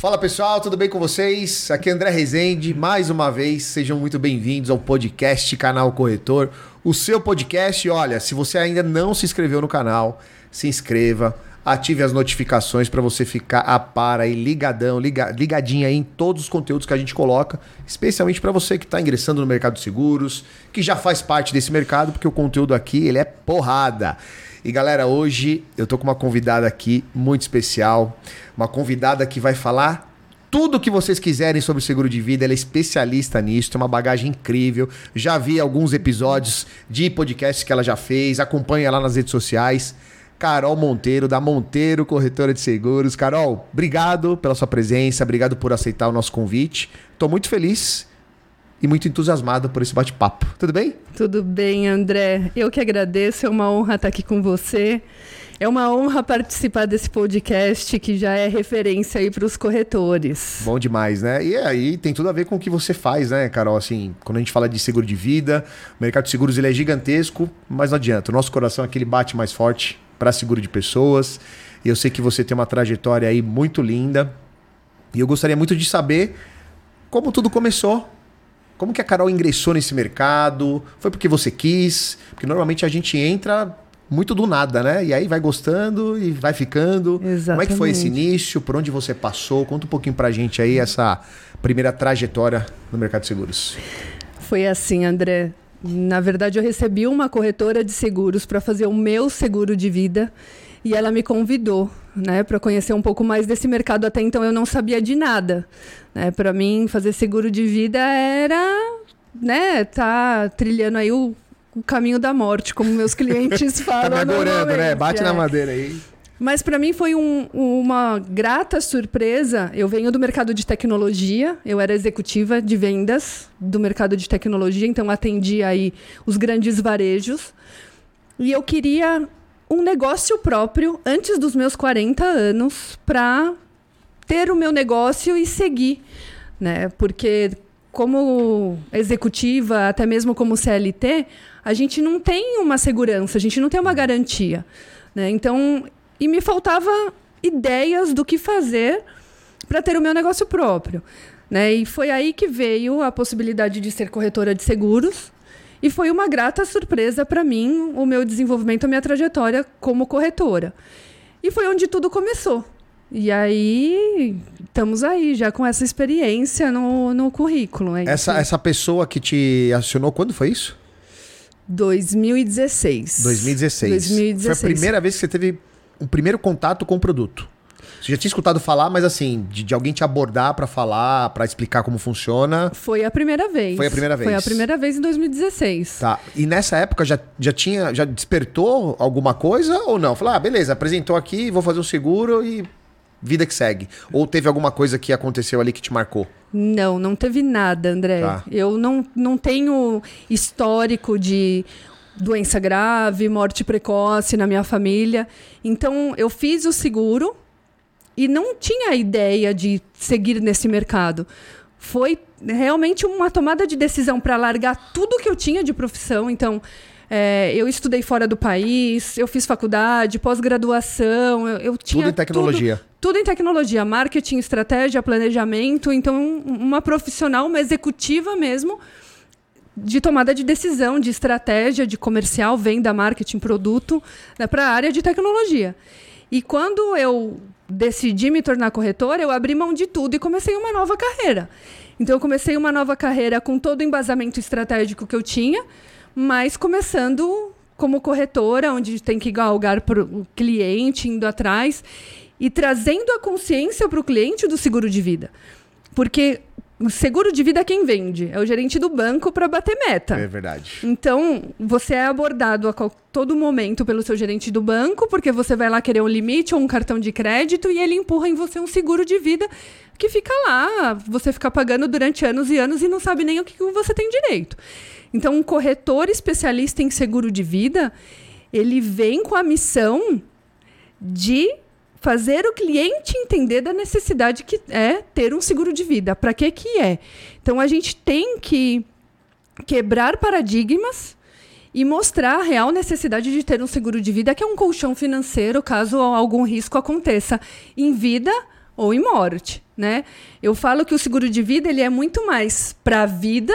Fala pessoal, tudo bem com vocês? Aqui é André Rezende, mais uma vez, sejam muito bem-vindos ao podcast Canal Corretor, o seu podcast. Olha, se você ainda não se inscreveu no canal, se inscreva, ative as notificações para você ficar a par aí, ligadão, liga, ligadinho aí em todos os conteúdos que a gente coloca, especialmente para você que está ingressando no mercado de seguros, que já faz parte desse mercado, porque o conteúdo aqui ele é porrada. E galera, hoje eu tô com uma convidada aqui muito especial, uma convidada que vai falar tudo o que vocês quiserem sobre seguro de vida, ela é especialista nisso, tem uma bagagem incrível. Já vi alguns episódios de podcasts que ela já fez, acompanha ela nas redes sociais. Carol Monteiro, da Monteiro Corretora de Seguros. Carol, obrigado pela sua presença, obrigado por aceitar o nosso convite. Estou muito feliz e muito entusiasmado por esse bate-papo. Tudo bem? Tudo bem, André. Eu que agradeço, é uma honra estar aqui com você. É uma honra participar desse podcast que já é referência aí para os corretores. Bom demais, né? E aí tem tudo a ver com o que você faz, né, Carol? Assim, quando a gente fala de seguro de vida, o mercado de seguros ele é gigantesco, mas não adianta. O nosso coração aqui ele bate mais forte para seguro de pessoas. E eu sei que você tem uma trajetória aí muito linda. E eu gostaria muito de saber como tudo começou como que a Carol ingressou nesse mercado? Foi porque você quis? Porque normalmente a gente entra muito do nada, né? E aí vai gostando e vai ficando. Exatamente. Como é que foi esse início? Por onde você passou? Conta um pouquinho pra gente aí essa primeira trajetória no mercado de seguros. Foi assim, André. Na verdade, eu recebi uma corretora de seguros para fazer o meu seguro de vida e ela me convidou, né, para conhecer um pouco mais desse mercado. Até então eu não sabia de nada. Né? Para mim, fazer seguro de vida era, né, tá trilhando aí o, o caminho da morte, como meus clientes falam. tá agorando, né? Bate é. na madeira aí. Mas para mim foi um, uma grata surpresa. Eu venho do mercado de tecnologia, eu era executiva de vendas do mercado de tecnologia, então atendia aí os grandes varejos. E eu queria um negócio próprio antes dos meus 40 anos para ter o meu negócio e seguir, né? Porque como executiva, até mesmo como CLT, a gente não tem uma segurança, a gente não tem uma garantia, né? Então, e me faltava ideias do que fazer para ter o meu negócio próprio, né? E foi aí que veio a possibilidade de ser corretora de seguros, e foi uma grata surpresa para mim o meu desenvolvimento, a minha trajetória como corretora. E foi onde tudo começou. E aí, estamos aí, já com essa experiência no, no currículo. É essa, essa pessoa que te acionou, quando foi isso? 2016. 2016. 2016. Foi a primeira vez que você teve um primeiro contato com o produto. Você já tinha escutado falar, mas assim, de, de alguém te abordar para falar, para explicar como funciona? Foi a primeira vez. Foi a primeira vez. Foi a primeira vez em 2016. Tá. E nessa época já, já tinha, já despertou alguma coisa ou não? Falou, ah, beleza, apresentou aqui, vou fazer um seguro e vida que segue. Ou teve alguma coisa que aconteceu ali que te marcou? Não, não teve nada, André. Tá. Eu não, não tenho histórico de doença grave, morte precoce na minha família. Então, eu fiz o seguro e não tinha ideia de seguir nesse mercado. Foi realmente uma tomada de decisão para largar tudo que eu tinha de profissão. Então, é, eu estudei fora do país, eu fiz faculdade, pós-graduação, eu, eu, tinha tudo em tecnologia. Tudo, tudo, em tecnologia, marketing, estratégia, planejamento. Então, uma profissional, uma executiva mesmo de tomada de decisão, de estratégia, de comercial, venda, marketing, produto, né, para a área de tecnologia. E quando eu decidi me tornar corretora, eu abri mão de tudo e comecei uma nova carreira. Então, eu comecei uma nova carreira com todo o embasamento estratégico que eu tinha, mas começando como corretora, onde tem que galgar para o cliente, indo atrás e trazendo a consciência para o cliente do seguro de vida. Porque seguro de vida é quem vende, é o gerente do banco para bater meta. É verdade. Então, você é abordado a todo momento pelo seu gerente do banco, porque você vai lá querer um limite ou um cartão de crédito e ele empurra em você um seguro de vida que fica lá, você fica pagando durante anos e anos e não sabe nem o que você tem direito. Então, um corretor especialista em seguro de vida, ele vem com a missão de fazer o cliente entender da necessidade que é ter um seguro de vida. Para que que é? Então a gente tem que quebrar paradigmas e mostrar a real necessidade de ter um seguro de vida, que é um colchão financeiro caso algum risco aconteça em vida ou em morte, né? Eu falo que o seguro de vida ele é muito mais para a vida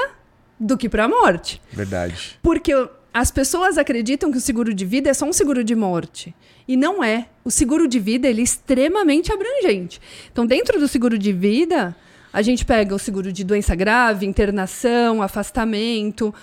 do que para a morte. Verdade. Porque as pessoas acreditam que o seguro de vida é só um seguro de morte. E não é. O seguro de vida ele é extremamente abrangente. Então, dentro do seguro de vida, a gente pega o seguro de doença grave, internação, afastamento,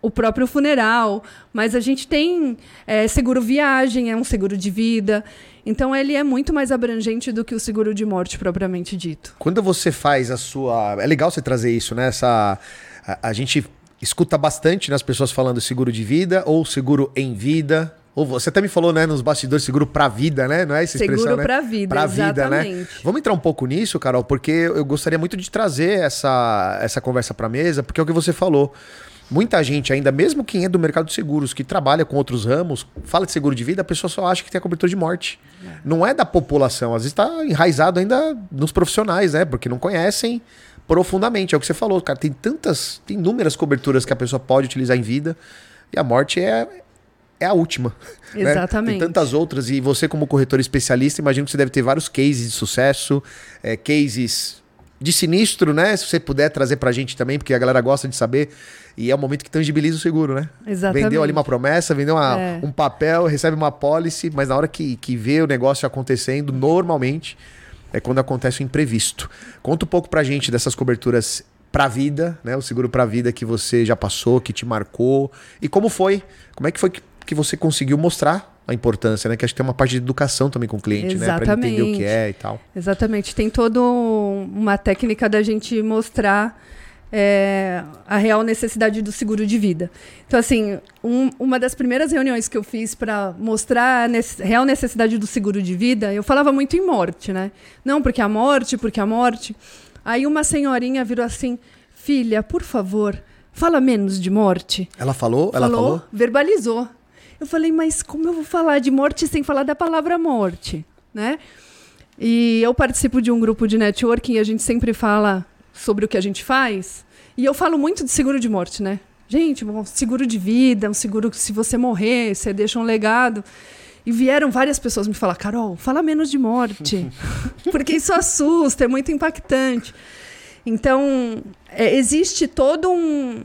o próprio funeral, mas a gente tem é, seguro viagem, é um seguro de vida. Então ele é muito mais abrangente do que o seguro de morte propriamente dito. Quando você faz a sua. É legal você trazer isso, né? Essa... a, a gente escuta bastante nas pessoas falando seguro de vida ou seguro em vida. Ou você até me falou, né, nos bastidores, seguro pra vida, né? Não é essa expressão, Seguro né? pra vida, Pra vida, né? exatamente. Vamos entrar um pouco nisso, Carol, porque eu gostaria muito de trazer essa, essa conversa pra mesa, porque é o que você falou. Muita gente ainda, mesmo quem é do mercado de seguros, que trabalha com outros ramos, fala de seguro de vida, a pessoa só acha que tem a cobertura de morte. Não é da população, às vezes está enraizado ainda nos profissionais, né? Porque não conhecem profundamente. É o que você falou, cara. Tem tantas, tem inúmeras coberturas que a pessoa pode utilizar em vida e a morte é, é a última. né? Exatamente. Tem tantas outras e você, como corretor especialista, imagino que você deve ter vários cases de sucesso, é, cases de sinistro, né? Se você puder trazer pra gente também, porque a galera gosta de saber. E é o momento que tangibiliza o seguro, né? Exatamente. Vendeu ali uma promessa, vendeu uma- É. um papel, recebe uma pólice, mas na hora que, que vê o negócio acontecendo, normalmente é quando acontece o imprevisto. Conta um pouco pra gente dessas coberturas pra vida, né? O seguro pra vida que você já passou, que te marcou. E como foi? Como é que foi que, que você conseguiu mostrar a importância, né? Que acho que tem uma parte de educação também com o cliente, né? Pra ele entender o que Exatamente. é e tal. Exatamente. Tem toda um- uma técnica da gente mostrar é, a real necessidade do seguro de vida. Então, assim, um- uma das primeiras reuniões que eu fiz para mostrar a nece- real necessidade do seguro de vida, eu falava muito em morte, né? Não, porque a morte, porque a morte. Aí uma senhorinha virou assim: filha, por favor, fala menos de morte. Ela falou? Ela falou? verbalizou. Eu falei, mas como eu vou falar de morte sem falar da palavra morte, né? E eu participo de um grupo de networking e a gente sempre fala sobre o que a gente faz. E eu falo muito de seguro de morte, né? Gente, um seguro de vida, um seguro que se você morrer, você deixa um legado. E vieram várias pessoas me falar, Carol, fala menos de morte. Porque isso assusta, é muito impactante. Então, é, existe todo um,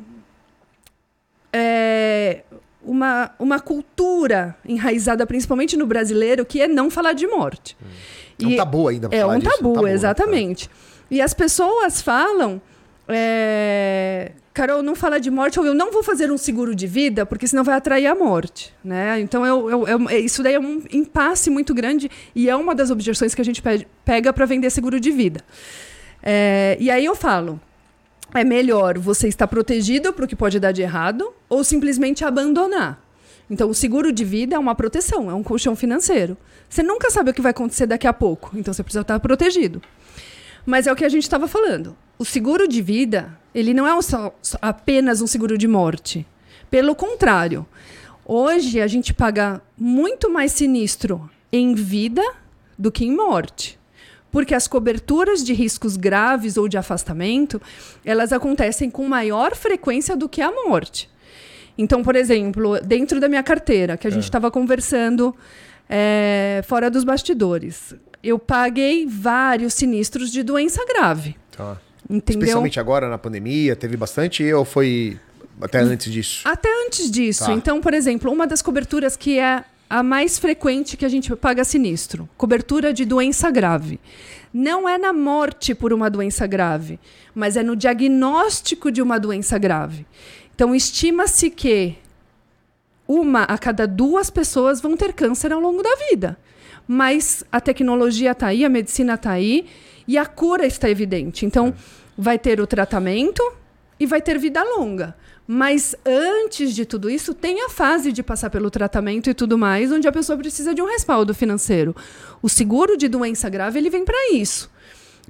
é, uma, uma cultura enraizada principalmente no brasileiro que é não falar de morte. É um tabu ainda. é falar um disso, tabu, né? exatamente. E as pessoas falam. É, Carol, não fala de morte, ou eu não vou fazer um seguro de vida, porque senão vai atrair a morte. Né? Então, eu, eu- eu- é- isso daí é um impasse muito grande e é uma das objeções que a gente pe- pega para vender seguro de vida. É, e aí eu falo: é melhor você estar protegido para o que pode dar de errado ou simplesmente abandonar. Então, o seguro de vida é uma proteção, é um colchão financeiro. Você nunca sabe o que vai acontecer daqui a pouco, então você precisa estar protegido. Mas é o que a gente estava falando. O seguro de vida, ele não é só- apenas um seguro de morte. Pelo contrário, hoje a gente paga muito mais sinistro em vida do que em morte. Porque as coberturas de riscos graves ou de afastamento, elas acontecem com maior frequência do que a morte. Então, por exemplo, dentro da minha carteira, que a gente estava conversando é, fora dos bastidores, eu paguei vários sinistros de doença grave. Tá. Entendeu? Especialmente agora na pandemia, teve bastante ou foi até antes disso? Até antes disso. Tá. Então, por exemplo, uma das coberturas que é a mais frequente que a gente paga sinistro, cobertura de doença grave. Não é na morte por uma doença grave, mas é no diagnóstico de uma doença grave. Então, estima-se que uma a cada duas pessoas vão ter câncer ao longo da vida. Mas a tecnologia está aí, a medicina está aí e a cura está evidente. Então, vai ter o tratamento e vai ter vida longa. Mas antes de tudo isso, tem a fase de passar pelo tratamento e tudo mais, onde a pessoa precisa de um respaldo financeiro. O seguro de doença grave ele vem para isso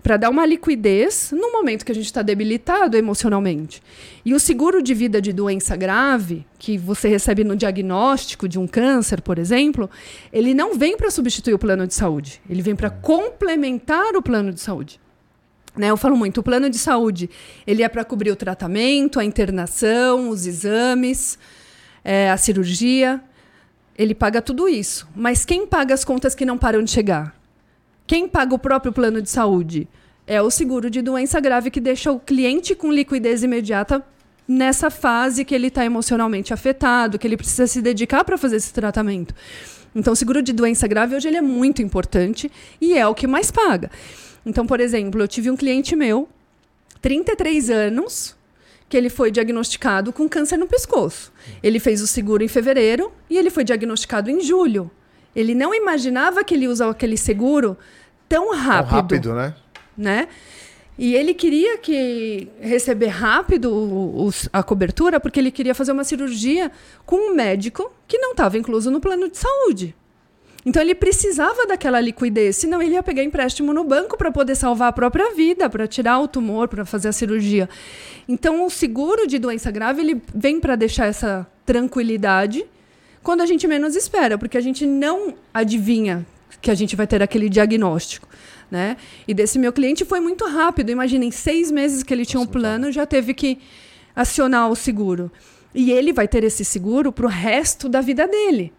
para dar uma liquidez no momento que a gente está debilitado emocionalmente. E o seguro de vida de doença grave, que você recebe no diagnóstico de um câncer, por exemplo, ele não vem para substituir o plano de saúde, ele vem para complementar o plano de saúde. Né, eu falo muito, o plano de saúde ele é para cobrir o tratamento, a internação, os exames, é, a cirurgia. Ele paga tudo isso. Mas quem paga as contas que não param de chegar? Quem paga o próprio plano de saúde? É o seguro de doença grave que deixa o cliente com liquidez imediata nessa fase que ele está emocionalmente afetado, que ele precisa se dedicar para fazer esse tratamento. Então, o seguro de doença grave hoje ele é muito importante e é o que mais paga. Então, por exemplo, eu tive um cliente meu, 33 anos, que ele foi diagnosticado com câncer no pescoço. Ele fez o seguro em fevereiro e ele foi diagnosticado em julho. Ele não imaginava que ele ia usar aquele seguro tão rápido. Tão rápido, né? né? E ele queria que receber rápido o, o, a cobertura, porque ele queria fazer uma cirurgia com um médico que não estava incluso no plano de saúde. Então ele precisava daquela liquidez, senão ele ia pegar empréstimo no banco para poder salvar a própria vida, para tirar o tumor, para fazer a cirurgia. Então o seguro de doença grave ele vem para deixar essa tranquilidade quando a gente menos espera, porque a gente não adivinha que a gente vai ter aquele diagnóstico. Né? E desse meu cliente foi muito rápido. Imaginem, seis meses que ele tinha um plano, já teve que acionar o seguro. E ele vai ter esse seguro para o resto da vida dele.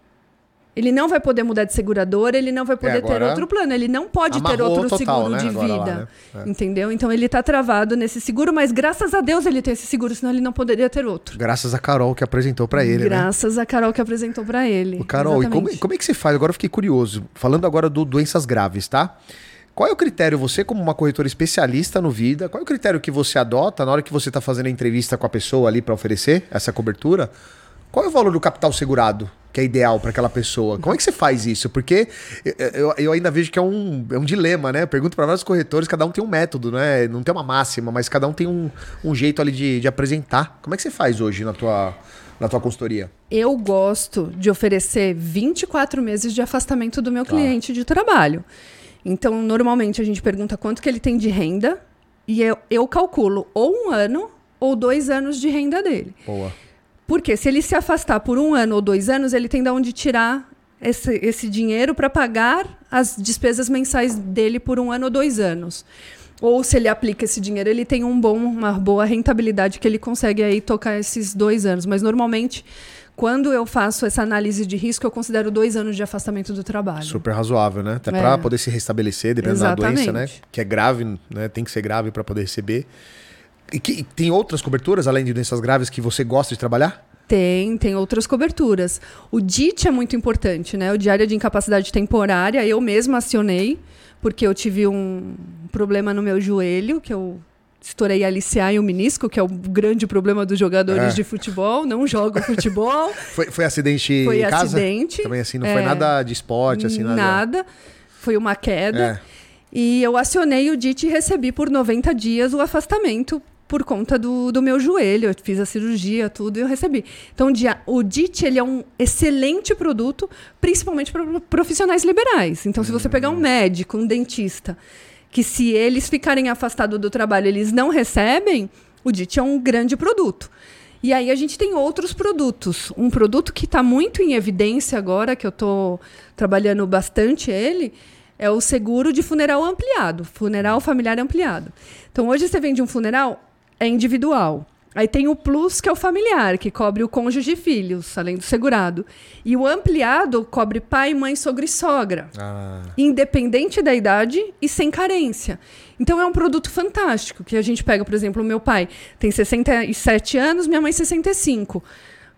Ele não vai poder mudar de seguradora, ele não vai poder é, ter outro plano, ele não pode ter outro total, seguro né? de agora vida. Lá, né? é. Entendeu? Então ele está travado nesse seguro, mas graças a Deus ele tem esse seguro, senão ele não poderia ter outro. Graças a Carol que apresentou para ele. Né? Graças né? a Carol que apresentou para ele. O Carol, Exatamente. e como, como, é que você faz? Agora eu fiquei curioso. Falando agora do doenças graves, tá? Qual é o critério, você como uma corretora especialista no Vida, qual é o critério que você adota na hora que você está fazendo a entrevista com a pessoa ali para oferecer essa cobertura? Qual é o valor do capital segurado que é ideal para aquela pessoa? Como é que você faz isso? Porque eu, eu ainda vejo que é um, é um dilema, né? Eu pergunto para vários corretores, cada um tem um método, né? Não tem uma máxima, mas cada um tem um, um jeito ali de, de apresentar. Como é que você faz hoje na tua, na tua consultoria? Eu gosto de oferecer 24 meses de afastamento do meu tá. cliente de trabalho. Então, normalmente a gente pergunta quanto que ele tem de renda e eu, eu calculo ou um ano ou dois anos de renda dele. Boa. Porque se ele se afastar por um ano ou dois anos, ele tem de onde tirar esse, esse dinheiro para pagar as despesas mensais dele por um ano ou dois anos. Ou se ele aplica esse dinheiro, ele tem um bom, uma boa rentabilidade que ele consegue aí tocar esses dois anos. Mas normalmente quando eu faço essa análise de risco, eu considero dois anos de afastamento do trabalho. Super razoável, né? Até é. para poder se restabelecer, dependendo Exatamente. da doença, né? Que é grave, né? Tem que ser grave para poder receber. E que, tem outras coberturas, além de doenças graves, que você gosta de trabalhar? Tem, tem outras coberturas. O DIT é muito importante, né? O Diário de Incapacidade Temporária, eu mesma acionei, porque eu tive um problema no meu joelho, que eu estourei a LCA e o menisco, que é o grande problema dos jogadores é. de futebol, não jogam futebol. foi, foi acidente foi em casa? Foi acidente. Também assim, não é, foi nada de esporte, assim, nada... Nada, foi uma queda. É. E eu acionei o DIT e recebi por 90 dias o afastamento por conta do, do meu joelho. Eu fiz a cirurgia, tudo, e eu recebi. Então, o DIT ele é um excelente produto, principalmente para profissionais liberais. Então, se você pegar um hum. médico, um dentista que se eles ficarem afastados do trabalho, eles não recebem, o DIT é um grande produto. E aí a gente tem outros produtos. Um produto que está muito em evidência agora, que eu estou trabalhando bastante ele, é o seguro de funeral ampliado, funeral familiar ampliado. Então hoje você vende um funeral, é individual. Aí tem o Plus, que é o familiar, que cobre o cônjuge e filhos, além do segurado. E o ampliado cobre pai, mãe, sogro e sogra. Ah. Independente da idade e sem carência. Então é um produto fantástico, que a gente pega, por exemplo, o meu pai tem 67 anos, minha mãe 65.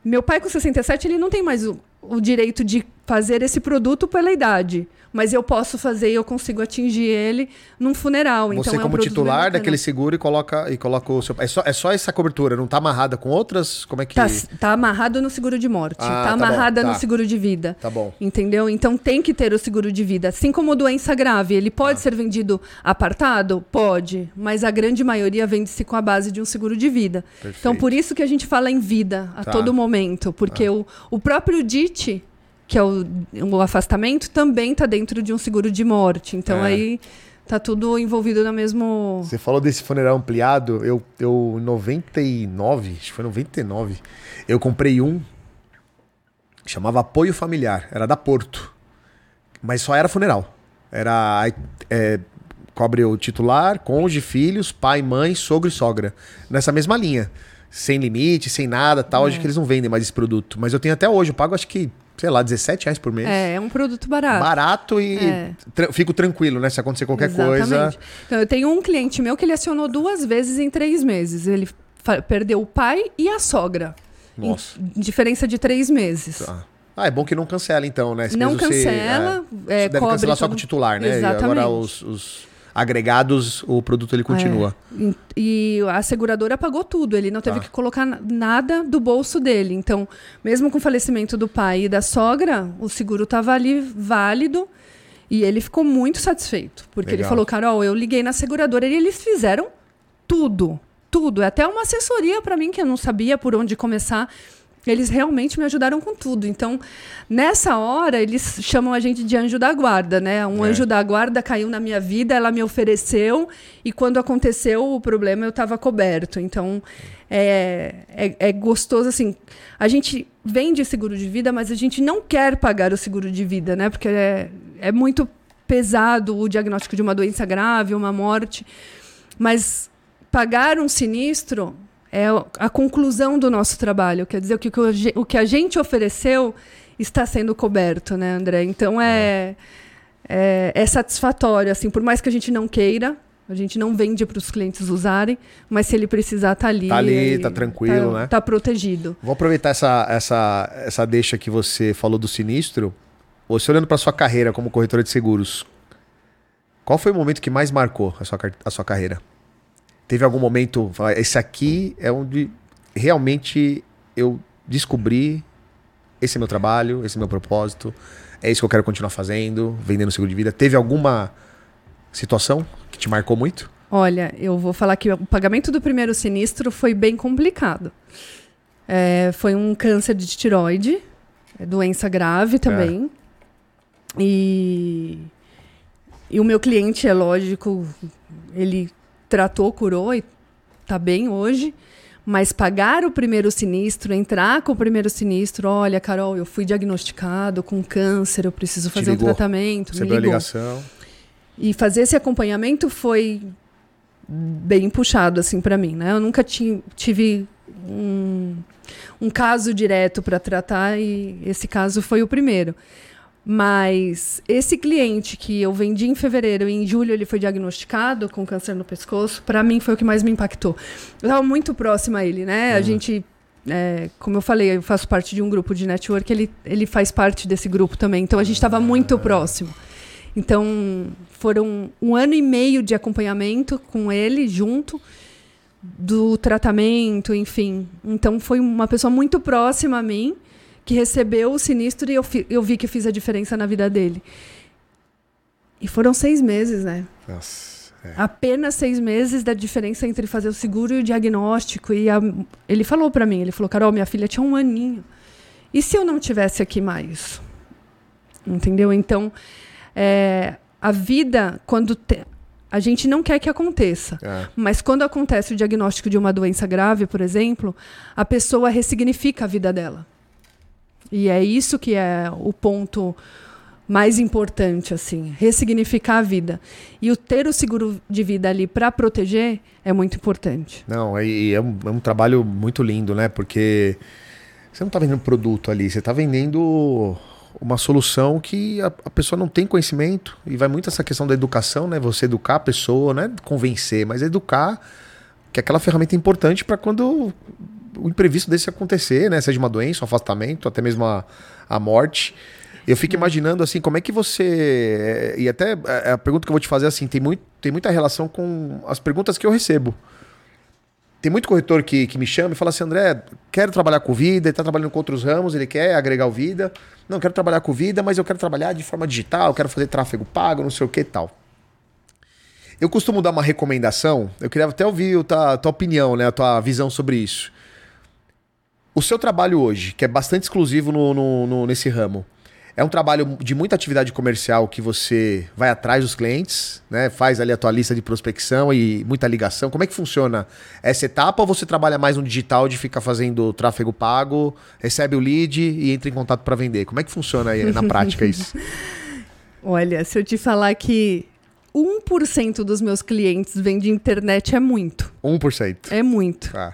Meu pai com 67, ele não tem mais o, o direito de fazer esse produto pela idade mas eu posso fazer e eu consigo atingir ele num funeral. Você então, é como titular daquele seguro e coloca, e coloca o seu... É só, é só essa cobertura, não está amarrada com outras? Como é que... Tá, tá amarrado no seguro de morte, ah, tá, tá amarrada bom, tá. no seguro de vida. Tá bom. Entendeu? Então tem que ter o seguro de vida. Assim como doença grave, ele pode ah. ser vendido apartado? Pode, mas a grande maioria vende-se com a base de um seguro de vida. Perfeito. Então por isso que a gente fala em vida a tá. todo momento, porque ah. o, o próprio DIT que é o, o afastamento, também está dentro de um seguro de morte. Então é. aí tá tudo envolvido no mesmo. Você falou desse funeral ampliado, eu, eu em 99, acho que foi 99, eu comprei um chamava Apoio Familiar, era da Porto. Mas só era funeral. Era. É, cobre o titular, cônjuge, filhos, pai, mãe, sogro e sogra. Nessa mesma linha. Sem limite, sem nada tal. É. Acho que eles não vendem mais esse produto. Mas eu tenho até hoje, eu pago acho que sei lá, 17 reais por mês. É, é um produto barato. Barato e É. tra- fico tranquilo, né? Se acontecer qualquer coisa. Exatamente. Então, eu tenho um cliente meu que ele acionou duas vezes em três meses. Ele perdeu o pai e a sogra. Nossa. diferença de três meses. Tá. Ah, é bom que não cancela, então, né? Se Não mesmo você, cancela, é, é, você deve cobre cancelar só com o titular, né? E Exatamente. agora os, os agregados, o produto ele continua. E, e a seguradora pagou tudo, ele não teve Tá. que colocar na- nada do bolso dele. Então, mesmo com o falecimento do pai e da sogra, o seguro estava ali válido e ele ficou muito satisfeito. Porque ele Legal. falou, Carol, eu liguei na seguradora e eles fizeram tudo, tudo. Até uma assessoria para mim que eu não sabia por onde começar. Eles realmente me ajudaram com tudo. Então, nessa hora, eles chamam a gente de anjo da guarda, né? Um É. anjo da guarda caiu na minha vida, ela me ofereceu, e quando aconteceu o problema, eu estava coberto. Então, é, é, é gostoso, assim. A gente vende seguro de vida, mas a gente não quer pagar o seguro de vida, né? Porque é, é muito pesado o diagnóstico de uma doença grave, uma morte. Mas pagar um sinistro é a conclusão do nosso trabalho. Quer dizer, o que, o que a gente ofereceu está sendo coberto, né, André? Então é, é, é satisfatório, assim, por mais que a gente não queira, a gente não vende para os clientes usarem, mas se ele precisar, tá ali. Tá ali, tá tranquilo, tá, né? Tá protegido. Vou aproveitar essa, essa, essa deixa que você falou do sinistro. Você olhando para sua carreira como corretora de seguros, qual foi o momento que mais marcou a sua, a sua carreira? Teve algum momento, esse aqui é onde realmente eu descobri esse é meu trabalho, esse é meu propósito, é isso que eu quero continuar fazendo, vendendo seguro de vida. Teve alguma situação que te marcou muito? Olha, eu vou falar que o pagamento do primeiro sinistro foi bem complicado. É, foi um câncer de tiroide, é doença grave também. E, e o meu cliente, é lógico, ele tratou, curou e tá bem hoje. Mas pagar o primeiro sinistro, entrar com o primeiro sinistro, olha, Carol, eu fui diagnosticado com câncer, eu preciso fazer um ligou? tratamento. me Recebeu a ligou. ligação? E fazer esse acompanhamento foi bem puxado assim para mim, né? Eu nunca ti- tive um, um caso direto para tratar e esse caso foi o primeiro. Mas esse cliente que eu vendi em fevereiro e em julho ele foi diagnosticado com câncer no pescoço, para mim foi o que mais me impactou. Eu estava muito próxima a ele, né? A gente, é, como eu falei, eu faço parte de um grupo de network, ele, ele faz parte desse grupo também. Então a gente estava muito próximo. Então, foram um ano e meio de acompanhamento com ele junto do tratamento, enfim. Então, foi uma pessoa muito próxima a mim que recebeu o sinistro e eu, fi- eu vi que fiz a diferença na vida dele. E foram seis meses, né? Nossa. é. Apenas seis meses da diferença entre fazer o seguro e o diagnóstico. E a- ele falou pra mim, ele falou, Carol, minha filha tinha um aninho. E se eu não tivesse aqui mais? Entendeu? Então, é, a vida, quando te- a gente não quer que aconteça, É. mas quando acontece o diagnóstico de uma doença grave, por exemplo, a pessoa ressignifica a vida dela. E é isso que é o ponto mais importante, assim, ressignificar a vida. E o ter o seguro de vida ali para proteger é muito importante. Não, e é um, é um trabalho muito lindo, né? Porque você não está vendendo produto ali, você está vendendo uma solução que a, a pessoa não tem conhecimento e vai muito essa questão da educação, né? Você educar a pessoa, não é convencer, mas educar que aquela ferramenta é importante para quando o imprevisto desse acontecer, né? Seja uma doença, um afastamento, até mesmo a, a morte. Eu fico imaginando assim, como é que você. E até a a pergunta que eu vou te fazer assim, tem, muito, tem muita relação com as perguntas que eu recebo. Tem muito corretor que, que me chama e fala assim, André, quero trabalhar com vida, ele está trabalhando com outros ramos, ele quer agregar o vida. Não, quero trabalhar com vida, mas eu quero trabalhar de forma digital, quero fazer tráfego pago, não sei o que e tal. Eu costumo dar uma recomendação, eu queria até ouvir a tua, a tua opinião, né, a tua visão sobre isso. O seu trabalho hoje, que é bastante exclusivo no, no- no- nesse ramo, é um trabalho de muita atividade comercial que você vai atrás dos clientes, né? Faz ali a tua lista de prospecção e muita ligação. Como é que funciona essa etapa ou você trabalha mais no digital de ficar fazendo tráfego pago, recebe o lead e entra em contato para vender? Como é que funciona aí na prática isso? Olha, se eu te falar que 1% dos meus clientes vêm de internet é muito. 1%. É muito. Ah,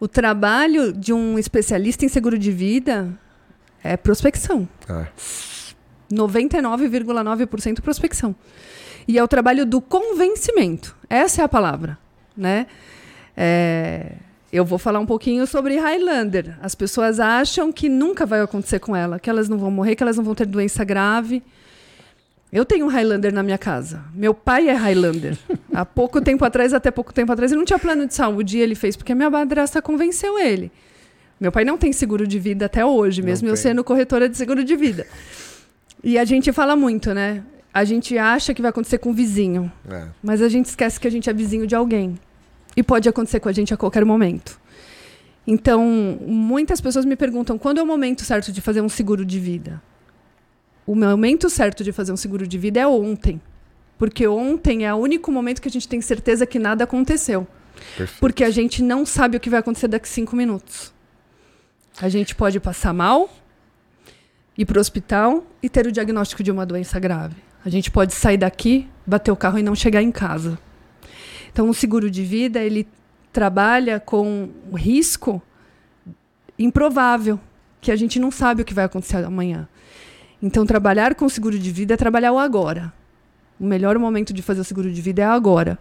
O trabalho de um especialista em seguro de vida É prospecção. É. 99,9% prospecção. E é o trabalho do convencimento. Essa é a palavra, né? É, eu vou falar um pouquinho sobre Highlander. As pessoas acham que nunca vai acontecer com ela, que elas não vão morrer, que elas não vão ter doença grave. Eu tenho um Highlander na minha casa. Meu pai é Highlander. Há pouco tempo atrás, até pouco tempo atrás, ele não tinha plano de saúde e ele fez porque a minha madrasta convenceu ele. Meu pai não tem seguro de vida até hoje, mesmo eu sendo corretora de seguro de vida. E a gente fala muito, né? A gente acha que vai acontecer com o vizinho, É. mas a gente esquece que a gente é vizinho de alguém. E pode acontecer com a gente a qualquer momento. Então, muitas pessoas me perguntam quando é o momento certo de fazer um seguro de vida. O momento certo de fazer um seguro de vida é ontem. Porque ontem é o único momento que a gente tem certeza que nada aconteceu. Perfeito. Porque a gente não sabe o que vai acontecer daqui a cinco minutos. A gente pode passar mal, ir para o hospital e ter o diagnóstico de uma doença grave. A gente pode sair daqui, bater o carro e não chegar em casa. Então, o seguro de vida ele trabalha com o risco improvável, que a gente não sabe o que vai acontecer amanhã. Então, trabalhar com seguro de vida é trabalhar o agora. O melhor momento de fazer o seguro de vida é agora.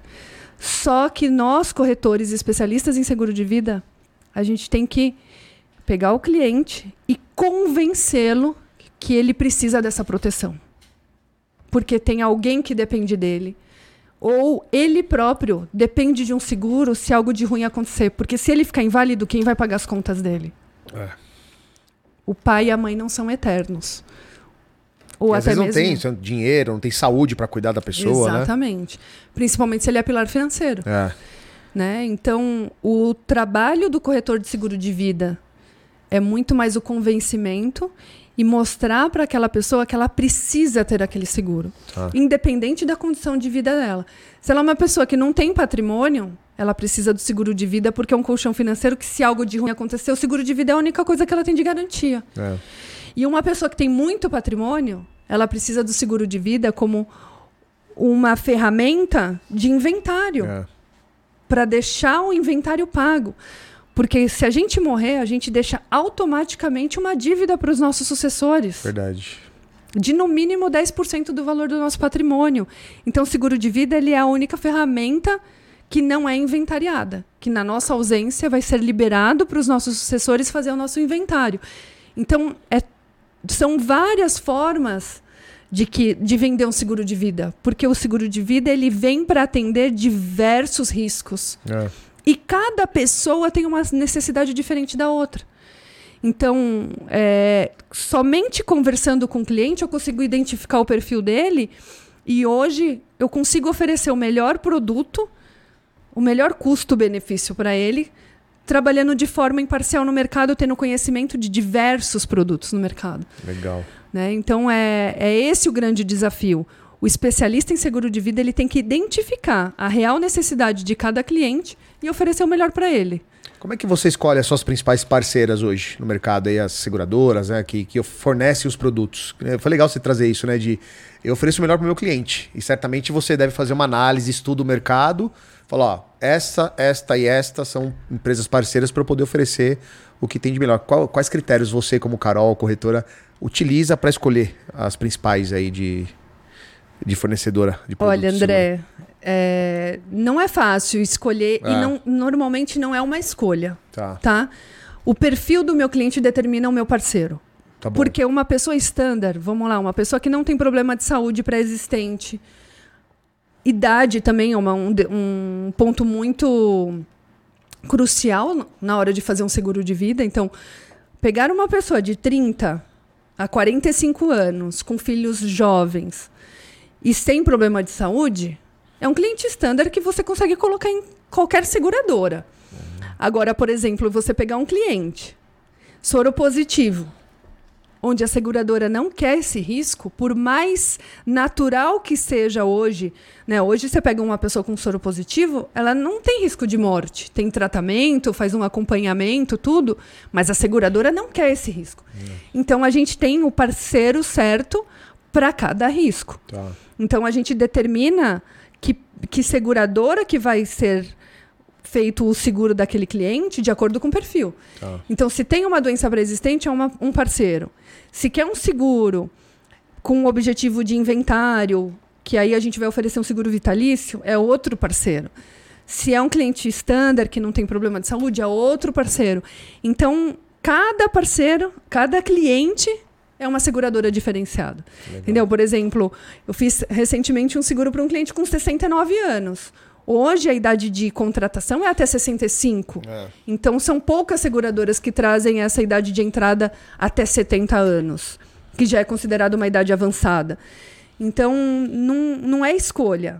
Só que nós, corretores especialistas em seguro de vida, a gente tem que pegar o cliente e convencê-lo que ele precisa dessa proteção. Porque tem alguém que depende dele. Ou ele próprio depende de um seguro se algo de ruim acontecer. Porque se ele ficar inválido, quem vai pagar as contas dele? É. O pai e a mãe não são eternos. Ou às até vezes mesmo. não tem dinheiro, não tem saúde para cuidar da pessoa, né? Exatamente. Principalmente se ele é pilar financeiro. É. né? Então, o trabalho do corretor de seguro de vida é muito mais o convencimento e mostrar para aquela pessoa que ela precisa ter aquele seguro, Tá. independente da condição de vida dela. Se ela é uma pessoa que não tem patrimônio, ela precisa do seguro de vida porque é um colchão financeiro que se algo de ruim acontecer, o seguro de vida é a única coisa que ela tem de garantia. É. E uma pessoa que tem muito patrimônio, ela precisa do seguro de vida como uma ferramenta de inventário É. para deixar o inventário pago. Porque se a gente morrer, a gente deixa automaticamente uma dívida para os nossos sucessores, Verdade. de no mínimo 10% do valor do nosso patrimônio. Então, o seguro de vida ele é a única ferramenta que não é inventariada, que na nossa ausência vai ser liberado para os nossos sucessores fazer o nosso inventário. Então, é- são várias formas de, que, de vender um seguro de vida, porque o seguro de vida ele vem para atender diversos riscos. É. E cada pessoa tem uma necessidade diferente da outra. Então, é, somente conversando com o cliente eu consigo identificar o perfil dele e hoje eu consigo oferecer o melhor produto, o melhor custo-benefício para ele, trabalhando de forma imparcial no mercado, tendo conhecimento de diversos produtos no mercado. Legal. né? Então é, é esse o grande desafio. O especialista em seguro de vida ele tem que identificar a real necessidade de cada cliente e oferecer o melhor para ele. Como é que você escolhe as suas principais parceiras hoje no mercado, aí, as seguradoras, né, que, que fornecem os produtos? É, Foi legal você trazer isso, né, de eu ofereço o melhor para o meu cliente. E certamente você deve fazer uma análise, estudo o mercado, falar, ó, essa, esta e esta são empresas parceiras para eu poder oferecer o que tem de melhor. Qual- quais critérios você, como Carol, corretora, utiliza para escolher as principais aí de, de fornecedora de produtos? Olha, André, é, não é fácil escolher É. e não, normalmente não é uma escolha, Tá, tá? O perfil do meu cliente determina o meu parceiro. tá. Porque uma pessoa standard, vamos lá, uma pessoa que não tem problema de saúde pré-existente, idade também é uma- um, um ponto muito crucial na hora de fazer um seguro de vida. Então, pegar uma pessoa de 30 a 45 anos, com filhos jovens e sem problema de saúde, é um cliente standard que você consegue colocar em qualquer seguradora. Agora, por exemplo, você pegar um cliente soro positivo, onde a seguradora não quer esse risco, por mais natural que seja hoje, né? Hoje você pega uma pessoa com soro positivo, ela não tem risco de morte, tem tratamento, faz um acompanhamento, tudo, mas a seguradora não quer esse risco. Então a gente tem o parceiro certo para cada risco. Tá. Então a gente determina que, que seguradora que vai ser feito o seguro daquele cliente de acordo com o perfil. Tá. Então, se tem uma doença pré-existente, é uma, um parceiro. Se quer um seguro com o objetivo de inventário, que aí a gente vai oferecer um seguro vitalício, é outro parceiro. Se é um cliente standard que não tem problema de saúde, é outro parceiro. Então, cada parceiro, cada cliente é uma seguradora diferenciada. Entendeu? Por exemplo, eu fiz recentemente um seguro para um cliente com 69 anos. Hoje a idade de contratação é até 65. É. Então são poucas seguradoras que trazem essa idade de entrada até 70 anos, que já é considerado uma idade avançada. Então não, não é escolha.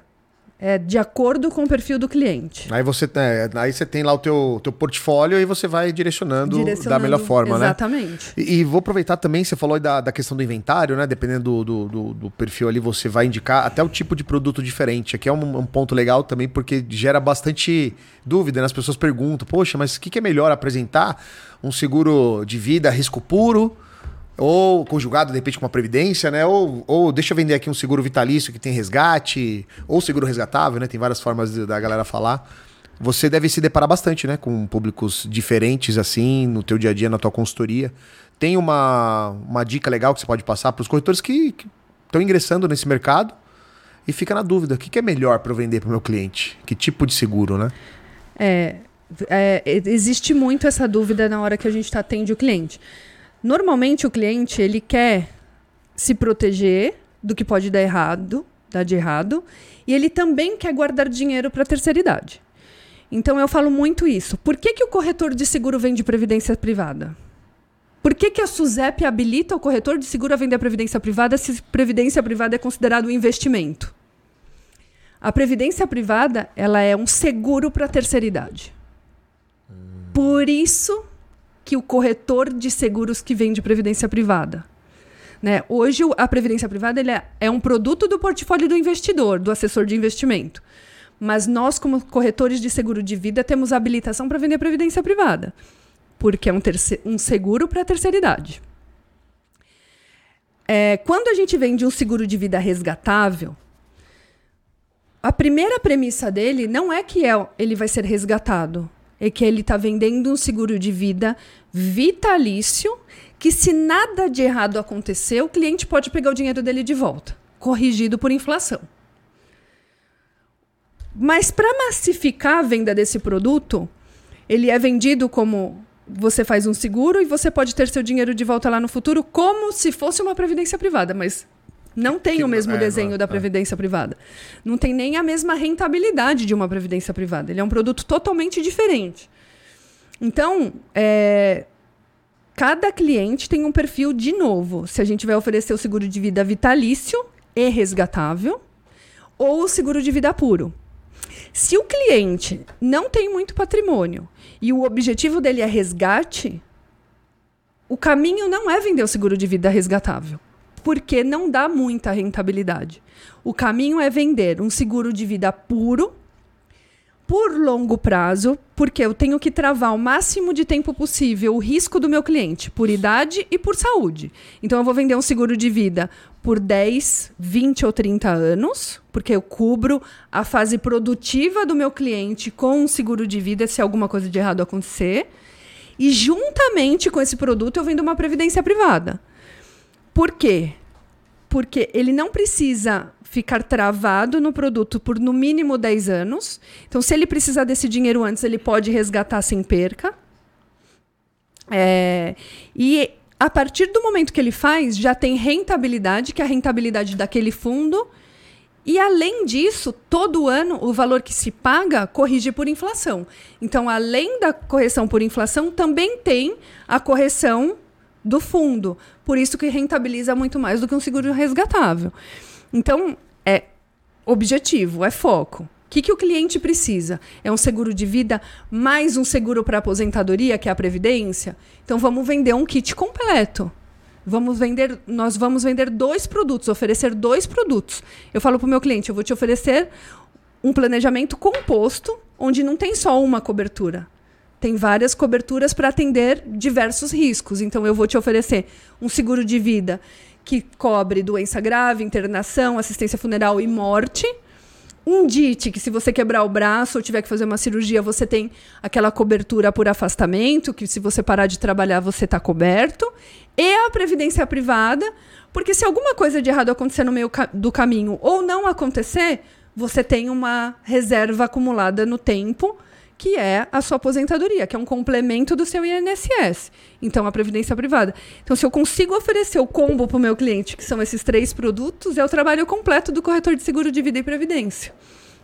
É de acordo com o perfil do cliente. Aí você, é, aí você tem lá o teu, teu portfólio e você vai direcionando, da Direcionando- melhor forma, né? Exatamente. E, e vou aproveitar também, você falou da, da questão do inventário, né? Dependendo do, do, do- do perfil ali, você vai indicar até o tipo de produto diferente. Aqui é um, um ponto legal também, porque gera bastante dúvida, né? As pessoas perguntam, poxa, mas o que, que é melhor apresentar? Um seguro de vida, risco puro, ou conjugado, de repente, com uma previdência, né? Ou, ou deixa eu vender aqui um seguro vitalício que tem resgate, ou seguro resgatável, né? Tem várias formas da galera falar. Você deve se deparar bastante, né, com públicos diferentes assim no teu dia a dia, na tua consultoria. Tem uma, uma dica legal que você pode passar para os corretores que estão ingressando nesse mercado e fica na dúvida, o que, que é melhor para eu vender para o meu cliente? Que tipo de seguro, né? É, é, existe muito essa dúvida na hora que a gente tá, atende o cliente. Normalmente o cliente ele quer se proteger do que pode dar errado, dar de errado, e ele também quer guardar dinheiro para a terceira idade. Então eu falo muito isso. Por que, que o corretor de seguro vende previdência privada? Por que, que a SUSEP habilita o corretor de seguro a vender a previdência privada se previdência privada é considerado um investimento? A previdência privada ela é um seguro para a terceira idade. Por isso que o corretor de seguros que vende previdência privada. Né? Hoje, a previdência privada ele é, é um produto do portfólio do investidor, do assessor de investimento. Mas nós, como corretores de seguro de vida, temos habilitação para vender previdência privada, porque é um, um seguro para a terceira idade. É, quando a gente vende um seguro de vida resgatável, a primeira premissa dele não é que é- ele vai ser resgatado, é que ele está vendendo um seguro de vida vitalício que se nada de errado acontecer, o cliente pode pegar o dinheiro dele de volta, corrigido por inflação. Mas para massificar a venda desse produto, ele é vendido como você faz um seguro e você pode ter seu dinheiro de volta lá no futuro, como se fosse uma previdência privada, mas não tem Que o mesmo é, desenho não- da é. previdência privada. Não tem nem a mesma rentabilidade de uma previdência privada. Ele é um produto totalmente diferente. Então, é, cada cliente tem um perfil de novo. Se a gente vai oferecer o seguro de vida vitalício e resgatável ou o seguro de vida puro. Se o cliente não tem muito patrimônio e o objetivo dele é resgate, o caminho não é vender o seguro de vida resgatável, porque não dá muita rentabilidade. O caminho é vender um seguro de vida puro por longo prazo, porque eu tenho que travar o máximo de tempo possível o risco do meu cliente, por idade e por saúde. Então eu vou vender um seguro de vida por 10, 20 ou 30 anos, porque eu cubro a fase produtiva do meu cliente com um seguro de vida se alguma coisa de errado acontecer. E juntamente com esse produto eu vendo uma previdência privada. Por quê? Porque ele não precisa ficar travado no produto por no mínimo 10 anos. Então, se ele precisar desse dinheiro antes, ele pode resgatar sem perca. É, e a partir do momento que ele faz, já tem rentabilidade, que é a rentabilidade daquele fundo. E além disso, todo ano o valor que se paga corrige por inflação. Então, além da correção por inflação, também tem a correção do fundo. Por isso que rentabiliza muito mais do que um seguro resgatável. Então, é objetivo, é foco. O que, que o cliente precisa? É um seguro de vida mais um seguro para aposentadoria, que é a previdência? Então vamos vender um kit completo. Vamos vender, nós vamos vender dois produtos, oferecer dois produtos. Eu falo para o meu cliente, eu vou te oferecer um planejamento composto, onde não tem só uma cobertura. Tem várias coberturas para atender diversos riscos. Então, eu vou te oferecer um seguro de vida que cobre doença grave, internação, assistência funeral e morte. Um DIT, que se você quebrar o braço ou tiver que fazer uma cirurgia, você tem aquela cobertura por afastamento, que se você parar de trabalhar, você está coberto. E a previdência privada, porque se alguma coisa de errado acontecer no meio do caminho ou não acontecer, você tem uma reserva acumulada no tempo que é a sua aposentadoria, que é um complemento do seu INSS. Então, a previdência privada. Então, se eu consigo oferecer o combo para o meu cliente, que são esses três produtos, é o trabalho completo do corretor de seguro de vida e previdência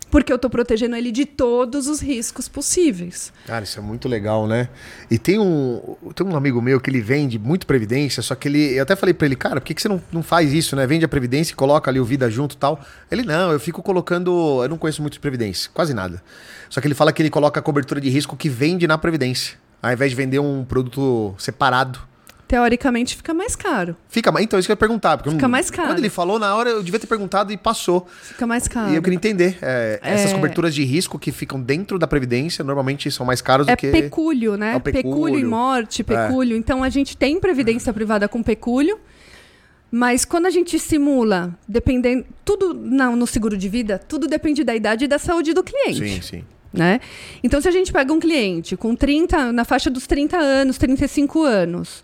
porque eu estou protegendo ele de todos os riscos possíveis. Cara, isso é muito legal, né? E tem um, tem um amigo meu que ele vende muito previdência, só que ele, eu até falei para ele, cara, por que, que você não, não faz isso, né? Vende a previdência e coloca ali o vida junto e tal. Ele, não, eu fico colocando, eu não conheço muito de previdência, quase nada. Só que ele fala que ele coloca a cobertura de risco que vende na previdência, ao invés de vender um produto separado teoricamente fica mais caro. Fica, então isso que eu ia perguntar. Porque fica mais caro. Quando ele falou, na hora eu devia ter perguntado e passou. Fica mais caro. E eu queria entender. É, é... Essas coberturas de risco que ficam dentro da Previdência normalmente são mais caros é do que. Pecúlio, né? É pecúlio. pecúlio e morte, é. pecúlio. Então a gente tem Previdência privada com pecúlio. Mas quando a gente simula, dependendo. Tudo não, no seguro de vida, tudo depende da idade e da saúde do cliente. Sim, sim. Né? Então, se a gente pega um cliente com 30, na faixa dos 30 anos, 35 anos,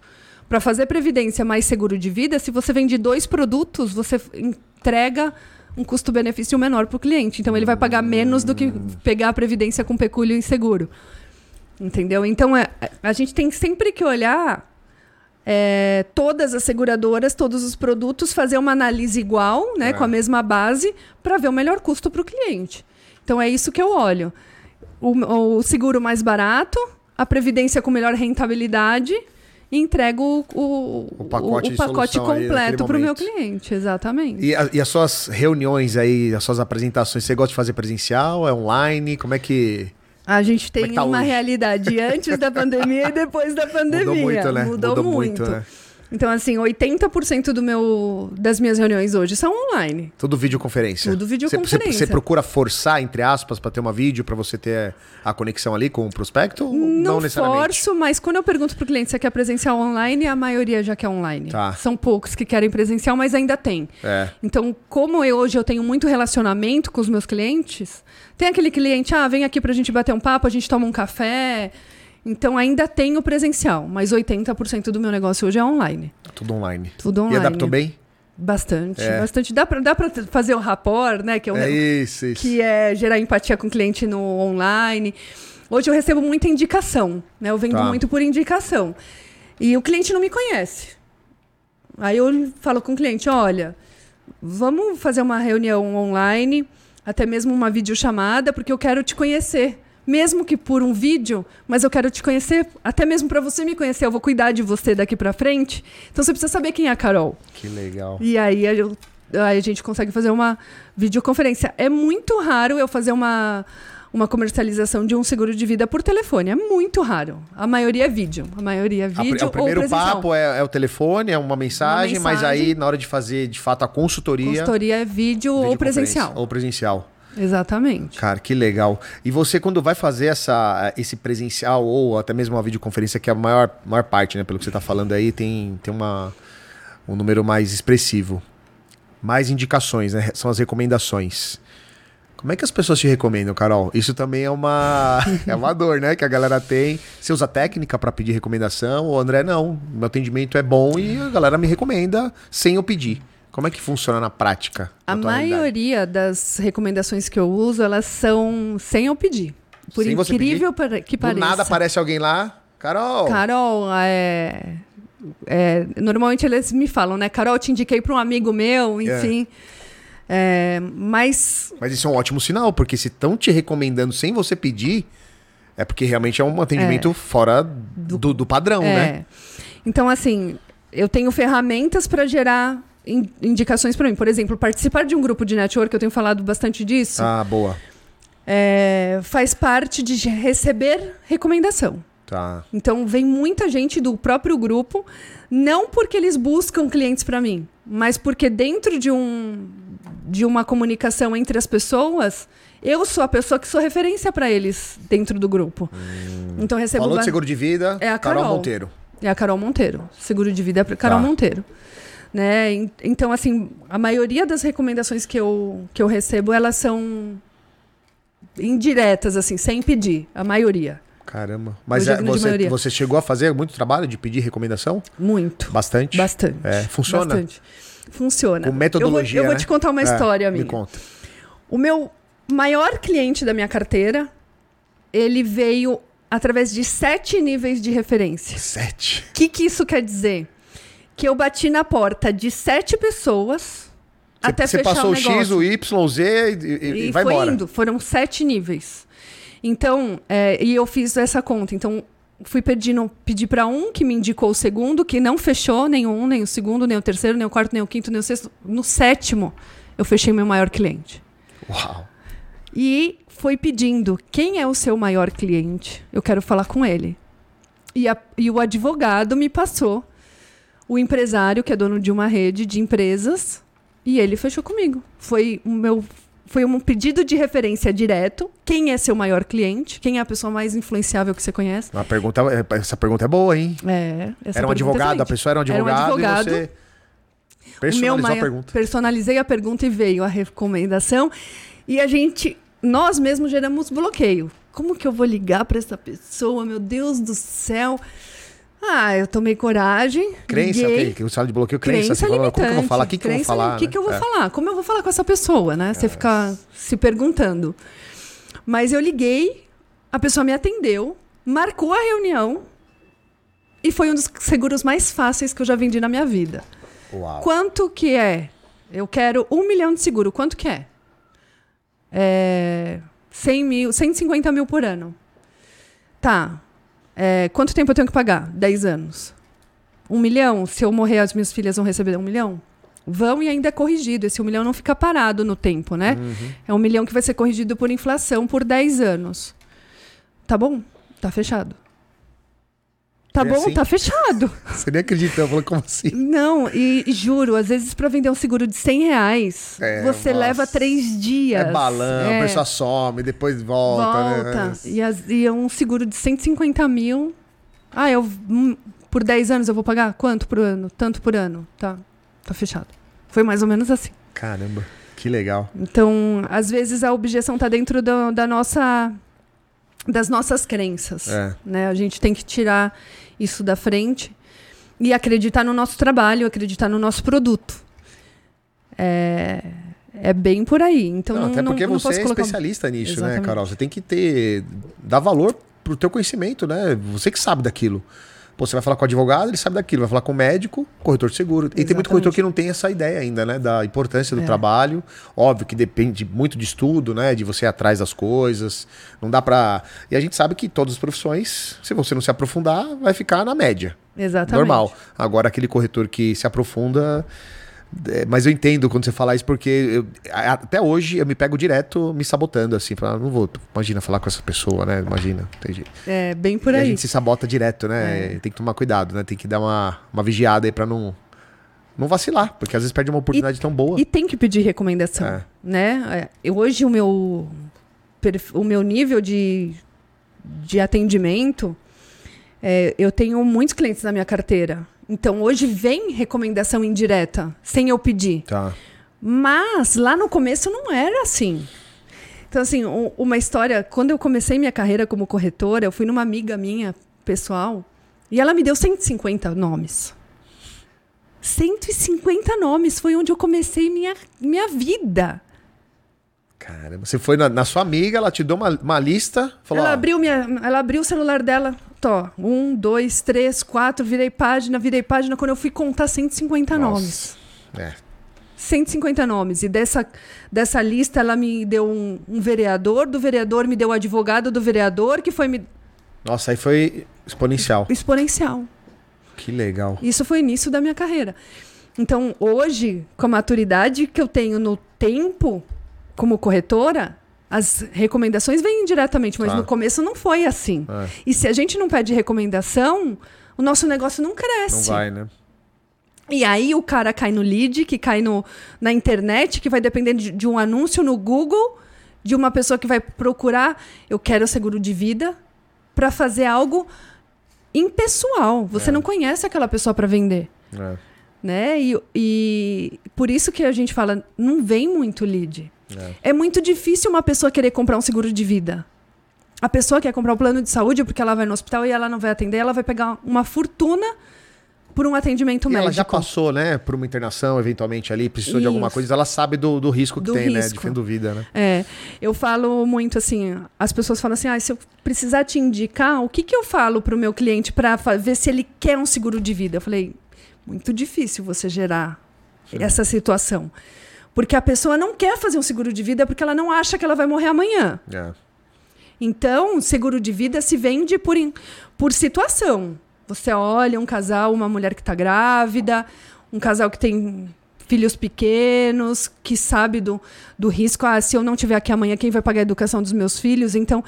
para fazer previdência mais seguro de vida, se você vende dois produtos, você entrega um custo-benefício menor para o cliente. Então ele vai pagar menos do que pegar a previdência com pecúlio inseguro. Entendeu? Então é, a gente tem sempre que olhar é, todas as seguradoras, todos os produtos, fazer uma análise igual, né, é. com a mesma base, para ver o melhor custo para o cliente. Então é isso que eu olho. O, o seguro mais barato, a previdência com melhor rentabilidade e entrego o, o pacote, o, o pacote completo para o meu cliente, exatamente. E, a, e, as suas reuniões aí, as suas apresentações, você gosta de fazer presencial, é online? Como é que. A gente é tem é tá uma hoje? realidade antes da pandemia e depois da pandemia. Mudou muito, né? Mudou, Mudou muito. muito né? Então, assim, 80% do meu, das minhas reuniões hoje são online. Tudo videoconferência. Tudo videoconferência. Você procura forçar, entre aspas, para ter uma vídeo, para você ter a conexão ali com o prospecto? Não, não necessariamente? forço, mas quando eu pergunto para o cliente se quer presencial online, a maioria já quer online. Tá. São poucos que querem presencial, mas ainda tem. É. Então, como eu, hoje eu tenho muito relacionamento com os meus clientes, tem aquele cliente, ah, vem aqui para a gente bater um papo, a gente toma um café então ainda tenho presencial, mas 80% do meu negócio hoje é online. Tudo online. Tudo online. E adaptou bem? Bastante, é. bastante. Dá para dá pra fazer o rapport, né? Que é, um, é isso, isso. Que é gerar empatia com o cliente no online. Hoje eu recebo muita indicação, né? Eu vendo tá. muito por indicação. E o cliente não me conhece. Aí eu falo com o cliente, olha, vamos fazer uma reunião online, até mesmo uma videochamada, porque eu quero te conhecer mesmo que por um vídeo, mas eu quero te conhecer, até mesmo para você me conhecer, eu vou cuidar de você daqui para frente. Então você precisa saber quem é a Carol. Que legal. E aí eu, a gente consegue fazer uma videoconferência. É muito raro eu fazer uma uma comercialização de um seguro de vida por telefone. É muito raro. A maioria é vídeo. A maioria é vídeo. A, o primeiro papo é, é, o telefone, é uma mensagem, uma mensagem, mas aí na hora de fazer de fato a consultoria. Consultoria é vídeo ou presencial. Ou presencial. Exatamente. Cara, que legal. E você, quando vai fazer essa, esse presencial ou até mesmo uma videoconferência, que é a maior, maior parte, né? Pelo que você está falando aí, tem, tem uma, um número mais expressivo. Mais indicações, né? São as recomendações. Como é que as pessoas te recomendam, Carol? Isso também é uma, é uma dor, né? Que a galera tem. Você usa técnica para pedir recomendação? Ou André, não. Meu atendimento é bom e a galera me recomenda sem eu pedir. Como é que funciona na prática? Na a maioria das recomendações que eu uso, elas são sem eu pedir. Por sem incrível que pareça. Do nada aparece alguém lá, Carol. Carol, é, é, normalmente eles me falam, né? Carol, te indiquei para um amigo meu, é. enfim. É. mas. Mas isso é um ótimo sinal, porque se estão te recomendando sem você pedir, é porque realmente é um atendimento é. fora do, do, do padrão, é. né? Então, assim, eu tenho ferramentas para gerar indicações para mim. Por exemplo, participar de um grupo de network, eu tenho falado bastante disso. Ah, boa. É, faz parte de receber recomendação. Tá. Então vem muita gente do próprio grupo, não porque eles buscam clientes para mim, mas porque dentro de um de uma comunicação entre as pessoas, eu sou a pessoa que sou referência para eles dentro do grupo. Hum. Então recebo Falou de seguro de vida, é a Carol, Carol Monteiro. É a Carol Monteiro. Seguro de vida é a Carol tá. Monteiro. Né? En- Então, assim, a maioria das recomendações que eu, que eu recebo, elas são indiretas, assim, sem pedir. A maioria. Caramba. Mas é você, você chegou a fazer muito trabalho de pedir recomendação? Muito. Bastante? Bastante. É, funciona? Bastante. Funciona. Com metodologia, Eu vou, eu vou né? te contar uma É, história Me minha. conta. O meu maior cliente da minha carteira, ele veio através de sete níveis de referência. Sete. O que, que isso quer dizer? Que eu bati na porta de sete pessoas até você fechar passou o o negócio. X, o Y, o Z e, e- e vai foi embora. indo. Foram sete níveis. Então, é, e eu fiz essa conta. Então, fui pedindo, pedi para um que me indicou o segundo, que não fechou nenhum, nem o segundo, nem o terceiro, nem o quarto, nem o quinto, nem o sexto. No sétimo, eu fechei meu maior cliente. Uau. E foi pedindo quem é o seu maior cliente. Eu quero falar com ele. E, a- e o advogado me passou o empresário, que é dono de uma rede de empresas, e ele fechou comigo. Foi o meu. Foi um pedido de referência direto. Quem é seu maior cliente? Quem é a pessoa mais influenciável que você conhece? Uma pergunta, essa pergunta é boa, hein? É, era um é advogado, a pessoa era um Era um advogado, advogado. e você O meu personalizou a maior- pergunta. Personalizei a pergunta e veio a recomendação. E a gente, nós mesmos geramos bloqueio. Como que eu vou ligar para essa pessoa? Meu Deus do céu. Ah, eu tomei coragem. Crença, ok, que fala de bloqueio, crença. Crença fala, como que eu vou limitante. falar? O que, que eu vou falar? O que, né? que eu vou É. falar? Como eu vou falar com essa pessoa, né? Você fica se perguntando. Mas eu liguei, a pessoa me atendeu, marcou a reunião e foi um dos seguros mais fáceis que eu já vendi na minha vida. Uau. Quanto que é? Eu quero um milhão de seguro. Quanto que é? É 100 mil, 150 mil por ano. Tá. É, quanto tempo eu tenho que pagar? 10 anos. Um milhão? Se eu morrer, as minhas filhas vão receber um milhão? Vão e ainda é corrigido. Esse um milhão não fica parado no tempo, né? Uhum. É um milhão que vai ser corrigido por inflação por 10 anos. Tá bom? Tá fechado. Tá É bom? assim? Tá fechado. Você nem acredita, eu falo, como assim? Não, e juro, às vezes para vender um seguro de 100 reais, É, você nossa. leva três dias. É balão, É, a pessoa some, depois volta, volta. né? E, as- e é um seguro de 150 mil. Ah, eu hum, por 10 anos eu vou pagar quanto por ano? Tanto por ano. Tá, tá fechado. Foi mais ou menos assim. Caramba, que legal. Então, às vezes a objeção tá dentro do- da nossa das nossas crenças. É. né? A gente tem que tirar isso da frente e acreditar no nosso trabalho, acreditar no nosso produto. É, é bem por aí. Então, Não, não, até não- porque não você posso é colocar... especialista nisso, né, Exatamente. Carol? Você tem que ter. dar valor pro teu conhecimento, né? Você que sabe daquilo. Pô, você vai falar com o advogado, ele sabe daquilo. Vai falar com o médico, corretor de seguro. E tem muito Exatamente. corretor que não tem essa ideia ainda, né? Da importância do É. trabalho. Óbvio que depende muito de estudo, né? De você ir atrás das coisas. Não dá pra. E a gente sabe que todas as profissões, se você não se aprofundar, vai ficar na média. Exatamente. Normal. Agora, aquele corretor que se aprofunda. É, mas eu entendo quando você fala isso, porque eu- a- até hoje eu me pego direto me sabotando, assim. Falar, não vou, imagina falar com essa pessoa, né? Imagina. Jeito. É bem por E a aí. gente se sabota direto, né? Tem que tomar cuidado, né? Tem que dar uma, uma vigiada aí pra não, não vacilar, porque às vezes perde uma oportunidade tão boa. E tem que pedir recomendação, É. né? É, eu- hoje o meu o meu nível de, de atendimento, é, eu tenho muitos clientes na minha carteira. Então hoje vem recomendação indireta, sem eu pedir. Tá. Mas lá no começo não era assim. Então, assim, uma história. Quando eu comecei minha carreira como corretora, eu fui numa amiga minha, pessoal, e ela me deu 150 nomes. 150 nomes foi onde eu comecei minha, minha vida. Caramba. Você foi na, na sua amiga, ela te deu uma, uma lista, falou. ela, abriu minha, ela abriu o celular dela. Tó, um, dois, três, quatro, virei página, virei página. Quando eu fui contar 150 nossa. nomes. É. 150 nomes. E dessa, dessa lista, ela me deu um, um vereador, do vereador me deu o advogado do vereador, que foi me, Nossa, aí foi exponencial. exponencial. Que legal. Isso foi o início da minha carreira. Então, hoje, com a maturidade que eu tenho no tempo como corretora, as recomendações vêm diretamente, mas Tá. no começo não foi assim. É, E se a gente não pede recomendação, o nosso negócio não não cresce. vai, né? E aí o cara cai no lead, que cai no, na internet, que vai depender de, de um anúncio no Google, de uma pessoa que vai procurar, eu quero seguro de vida, para fazer algo impessoal. Você É. não conhece aquela pessoa para vender. É. Né? E, e por isso que a gente fala, não vem muito lead. É. é muito difícil uma pessoa querer comprar um seguro de vida. A pessoa quer comprar um plano de saúde porque ela vai no hospital e ela não vai atender, ela vai pegar uma fortuna por um atendimento e médico. Ela já passou, né, por uma internação, eventualmente ali, precisou Isso. de alguma coisa, ela sabe do, do risco que do tem, risco. né, de fim vida, né? É, eu falo muito assim, as pessoas falam assim, ah, se eu precisar te indicar, o que, que eu falo para o meu cliente para ver se ele quer um seguro de vida? Eu falei, muito difícil você gerar Sim. essa situação. Porque a pessoa não quer fazer um seguro de vida porque ela não acha que ela vai morrer amanhã. É. Então, seguro de vida se vende por, por situação. Você olha um casal, uma mulher que está grávida, um casal que tem filhos pequenos, que sabe do, do risco. Ah, se eu não tiver aqui amanhã, quem vai pagar a educação dos meus filhos? Então,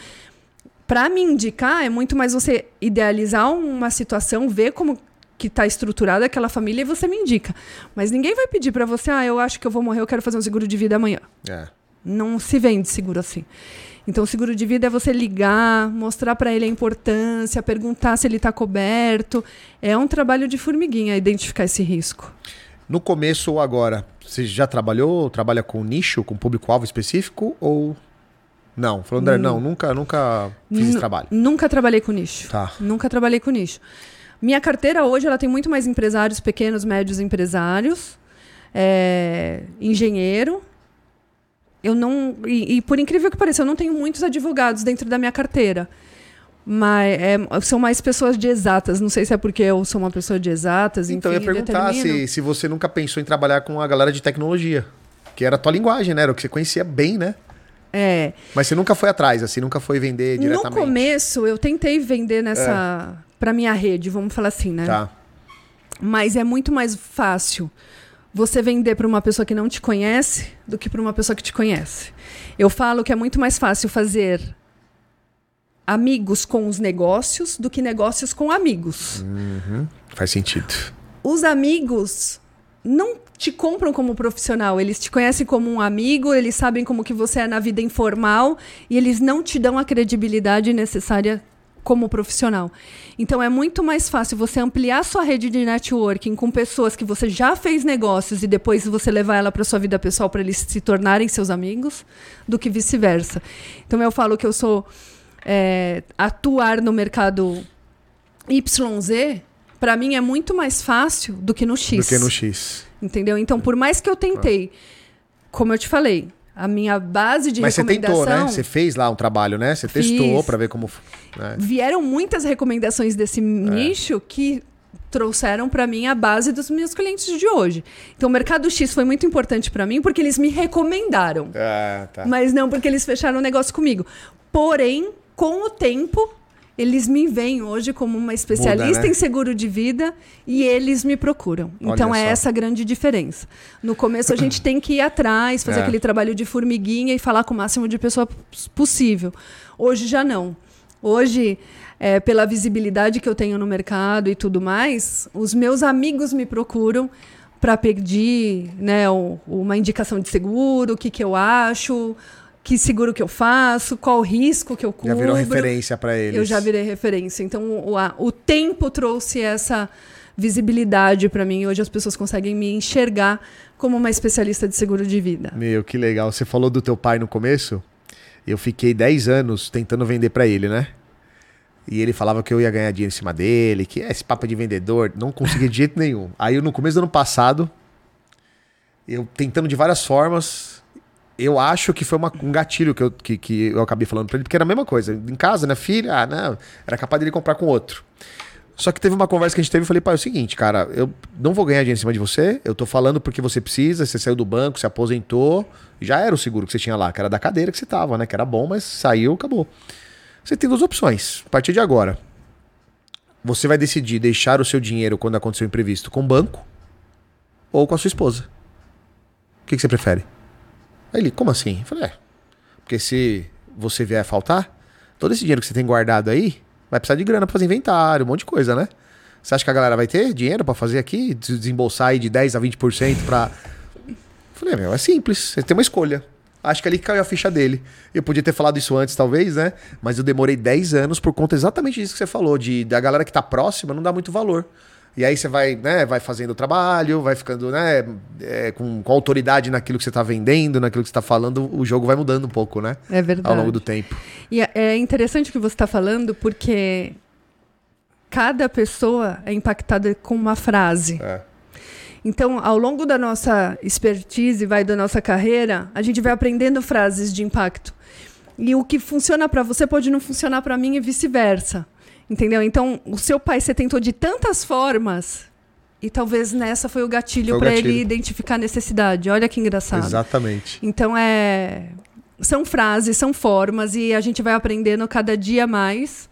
para me indicar, é muito mais você idealizar uma situação, ver como que está estruturada aquela família e você me indica. Mas ninguém vai pedir para você, ah, eu acho que eu vou morrer, eu quero fazer um seguro de vida amanhã. É. Não se vende seguro assim. Então, o seguro de vida é você ligar, mostrar para ele a importância, perguntar se ele está coberto. É um trabalho de formiguinha identificar esse risco. No começo ou agora, você já trabalhou, trabalha com nicho, com público-alvo específico ou não? Falou, André, hum. não, nunca, nunca fiz esse trabalho. Nunca trabalhei com nicho. Tá. Nunca trabalhei com nicho. Minha carteira hoje ela tem muito mais empresários, pequenos, médios empresários, é, engenheiro, eu não. E, e, por incrível que pareça, eu não tenho muitos advogados dentro da minha carteira. Mas é, são mais pessoas de exatas. Não sei se é porque eu sou uma pessoa de exatas. Então, enfim, eu ia perguntar se, se você nunca pensou em trabalhar com a galera de tecnologia. Que era a tua linguagem, né? Era o que você conhecia bem, né? É. Mas você nunca foi atrás, assim, nunca foi vender diretamente. No começo, eu tentei vender nessa. É. para minha rede, vamos falar assim, né? Tá. Mas é muito mais fácil você vender para uma pessoa que não te conhece do que para uma pessoa que te conhece. Eu falo que é muito mais fácil fazer amigos com os negócios do que negócios com amigos. Uhum. Faz sentido. Os amigos não te compram como profissional, eles te conhecem como um amigo, eles sabem como que você é na vida informal e eles não te dão a credibilidade necessária como profissional. Então é muito mais fácil você ampliar sua rede de networking com pessoas que você já fez negócios e depois você levar ela para sua vida pessoal para eles se tornarem seus amigos, do que vice-versa. Então eu falo que eu sou é, atuar no mercado YZ para mim é muito mais fácil do que no X. Do que no X. Entendeu? Então por mais que eu tentei, como eu te falei, a minha base de Mas recomendação... Mas você tentou, né? Você fez lá um trabalho, né? Você testou para ver como... Né? Vieram muitas recomendações desse é. nicho que trouxeram para mim a base dos meus clientes de hoje. Então, o Mercado X foi muito importante para mim porque eles me recomendaram. Ah, tá. Mas não porque eles fecharam o negócio comigo. Porém, com o tempo, eles me veem hoje como uma especialista Muda, né? em seguro de vida e eles me procuram. Então é essa a grande diferença. No começo a gente tem que ir atrás, fazer é. aquele trabalho de formiguinha e falar com o máximo de pessoas possível. Hoje já não. Hoje, é, pela visibilidade que eu tenho no mercado e tudo mais, os meus amigos me procuram para pedir né, uma indicação de seguro, o que, que eu acho, que seguro que eu faço, qual o risco que eu cubro. Já virou referência para eles. Eu já virei referência. Então, o, a, o tempo trouxe essa visibilidade para mim. Hoje as pessoas conseguem me enxergar como uma especialista de seguro de vida. Meu, que legal. Você falou do teu pai no começo. Eu fiquei 10 anos tentando vender para ele, né? E ele falava que eu ia ganhar dinheiro em cima dele, que é esse papo de vendedor, não conseguia de jeito nenhum. Aí no começo do ano passado, eu tentando de várias formas, eu acho que foi uma, um gatilho que eu, que, que eu acabei falando pra ele, porque era a mesma coisa. Em casa, né, filha? Ah, não. Era capaz dele comprar com outro. Só que teve uma conversa que a gente teve e falei, pai, é o seguinte, cara, eu não vou ganhar dinheiro em cima de você, eu tô falando porque você precisa, você saiu do banco, se aposentou, já era o seguro que você tinha lá, que era da cadeira que você tava, né? Que era bom, mas saiu, acabou. Você tem duas opções. A partir de agora, você vai decidir deixar o seu dinheiro quando acontecer o imprevisto com o banco ou com a sua esposa. O que, que você prefere? Aí ele, como assim? Eu falei, é. Porque se você vier faltar, todo esse dinheiro que você tem guardado aí vai precisar de grana pra fazer inventário, um monte de coisa, né? Você acha que a galera vai ter dinheiro para fazer aqui? Desembolsar aí de 10 a 20% pra. Eu falei, meu, é simples, você tem uma escolha. Acho que ali caiu a ficha dele. Eu podia ter falado isso antes, talvez, né? Mas eu demorei 10 anos por conta exatamente disso que você falou, de da galera que tá próxima não dá muito valor. E aí você vai, né, vai fazendo o trabalho, vai ficando, né, é, com, com autoridade naquilo que você está vendendo, naquilo que você está falando, o jogo vai mudando um pouco, né? É verdade. Ao longo do tempo. E é- é interessante o que você está falando, porque cada pessoa é impactada com uma frase. É. Então, ao longo da nossa expertise, vai da nossa carreira, a gente vai aprendendo frases de impacto. E o que funciona para você pode não funcionar para mim e vice-versa. Entendeu? Então, o seu pai você tentou de tantas formas e talvez nessa foi o gatilho para ele identificar a necessidade. Olha que engraçado. Exatamente. Então é são frases, são formas e a gente vai aprendendo cada dia mais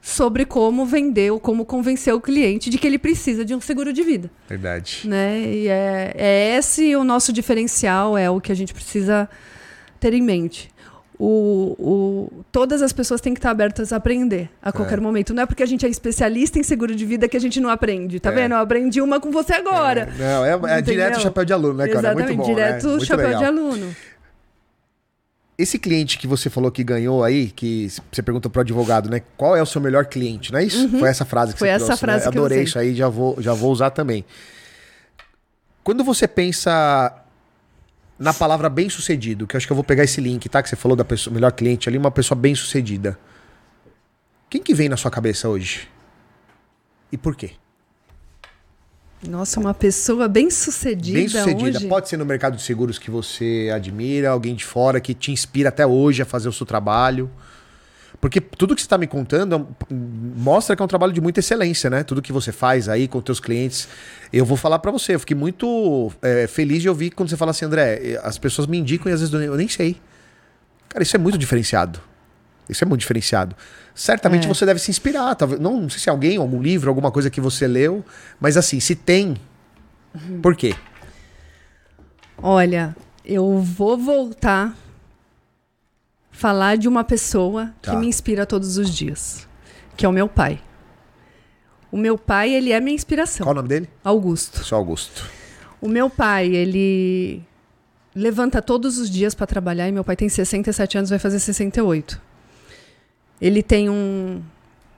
sobre como vender ou como convencer o cliente de que ele precisa de um seguro de vida, Verdade. né? E é, é esse o nosso diferencial, é o que a gente precisa ter em mente. O, o- todas as pessoas têm que estar abertas a aprender a qualquer É. momento. Não é porque a gente é especialista em seguro de vida que a gente não aprende. Tá É. vendo? Eu aprendi uma com você agora. É, não, é, é direto chapéu de aluno, né, cara? É Exatamente, muito bom, direto né? Muito chapéu legal. de aluno. Esse cliente que você falou que ganhou aí, que você perguntou pro advogado, né? Qual é o seu melhor cliente, não é isso? Foi essa frase que Uhum. Foi você essa trouxe, frase né? que eu Adorei usei. isso aí, já vou, já vou usar também. Quando você pensa na palavra bem-sucedido, que eu acho que eu vou pegar esse link, tá? Que você falou da pessoa, melhor cliente ali, uma pessoa bem-sucedida. Quem que vem na sua cabeça hoje? E por quê? Nossa, uma pessoa bem sucedida, Bem-sucedida. hoje. Pode ser no mercado de seguros que você admira, alguém de fora que te inspira até hoje a fazer o seu trabalho. Porque tudo que você está me contando é mostra que é um trabalho de muita excelência, né? Tudo que você faz aí com teus clientes. Eu vou falar para você, eu fiquei muito é, feliz de ouvir quando você fala assim, André, eh, as pessoas me indicam e às vezes eu nem sei. Cara, isso é muito diferenciado. Isso é muito diferenciado. Certamente É. você deve se inspirar. Talvez, não, não sei se é alguém, algum livro, alguma coisa que você leu, mas assim, se tem, por quê? Olha, eu vou voltar falar de uma pessoa Tá. que me inspira todos os dias, que é o meu pai. O meu pai, ele é minha inspiração. Qual o nome dele? Augusto. Seu Augusto. O meu pai, ele levanta todos os dias para trabalhar e meu pai tem 67 anos, vai fazer 68. Ele tem um,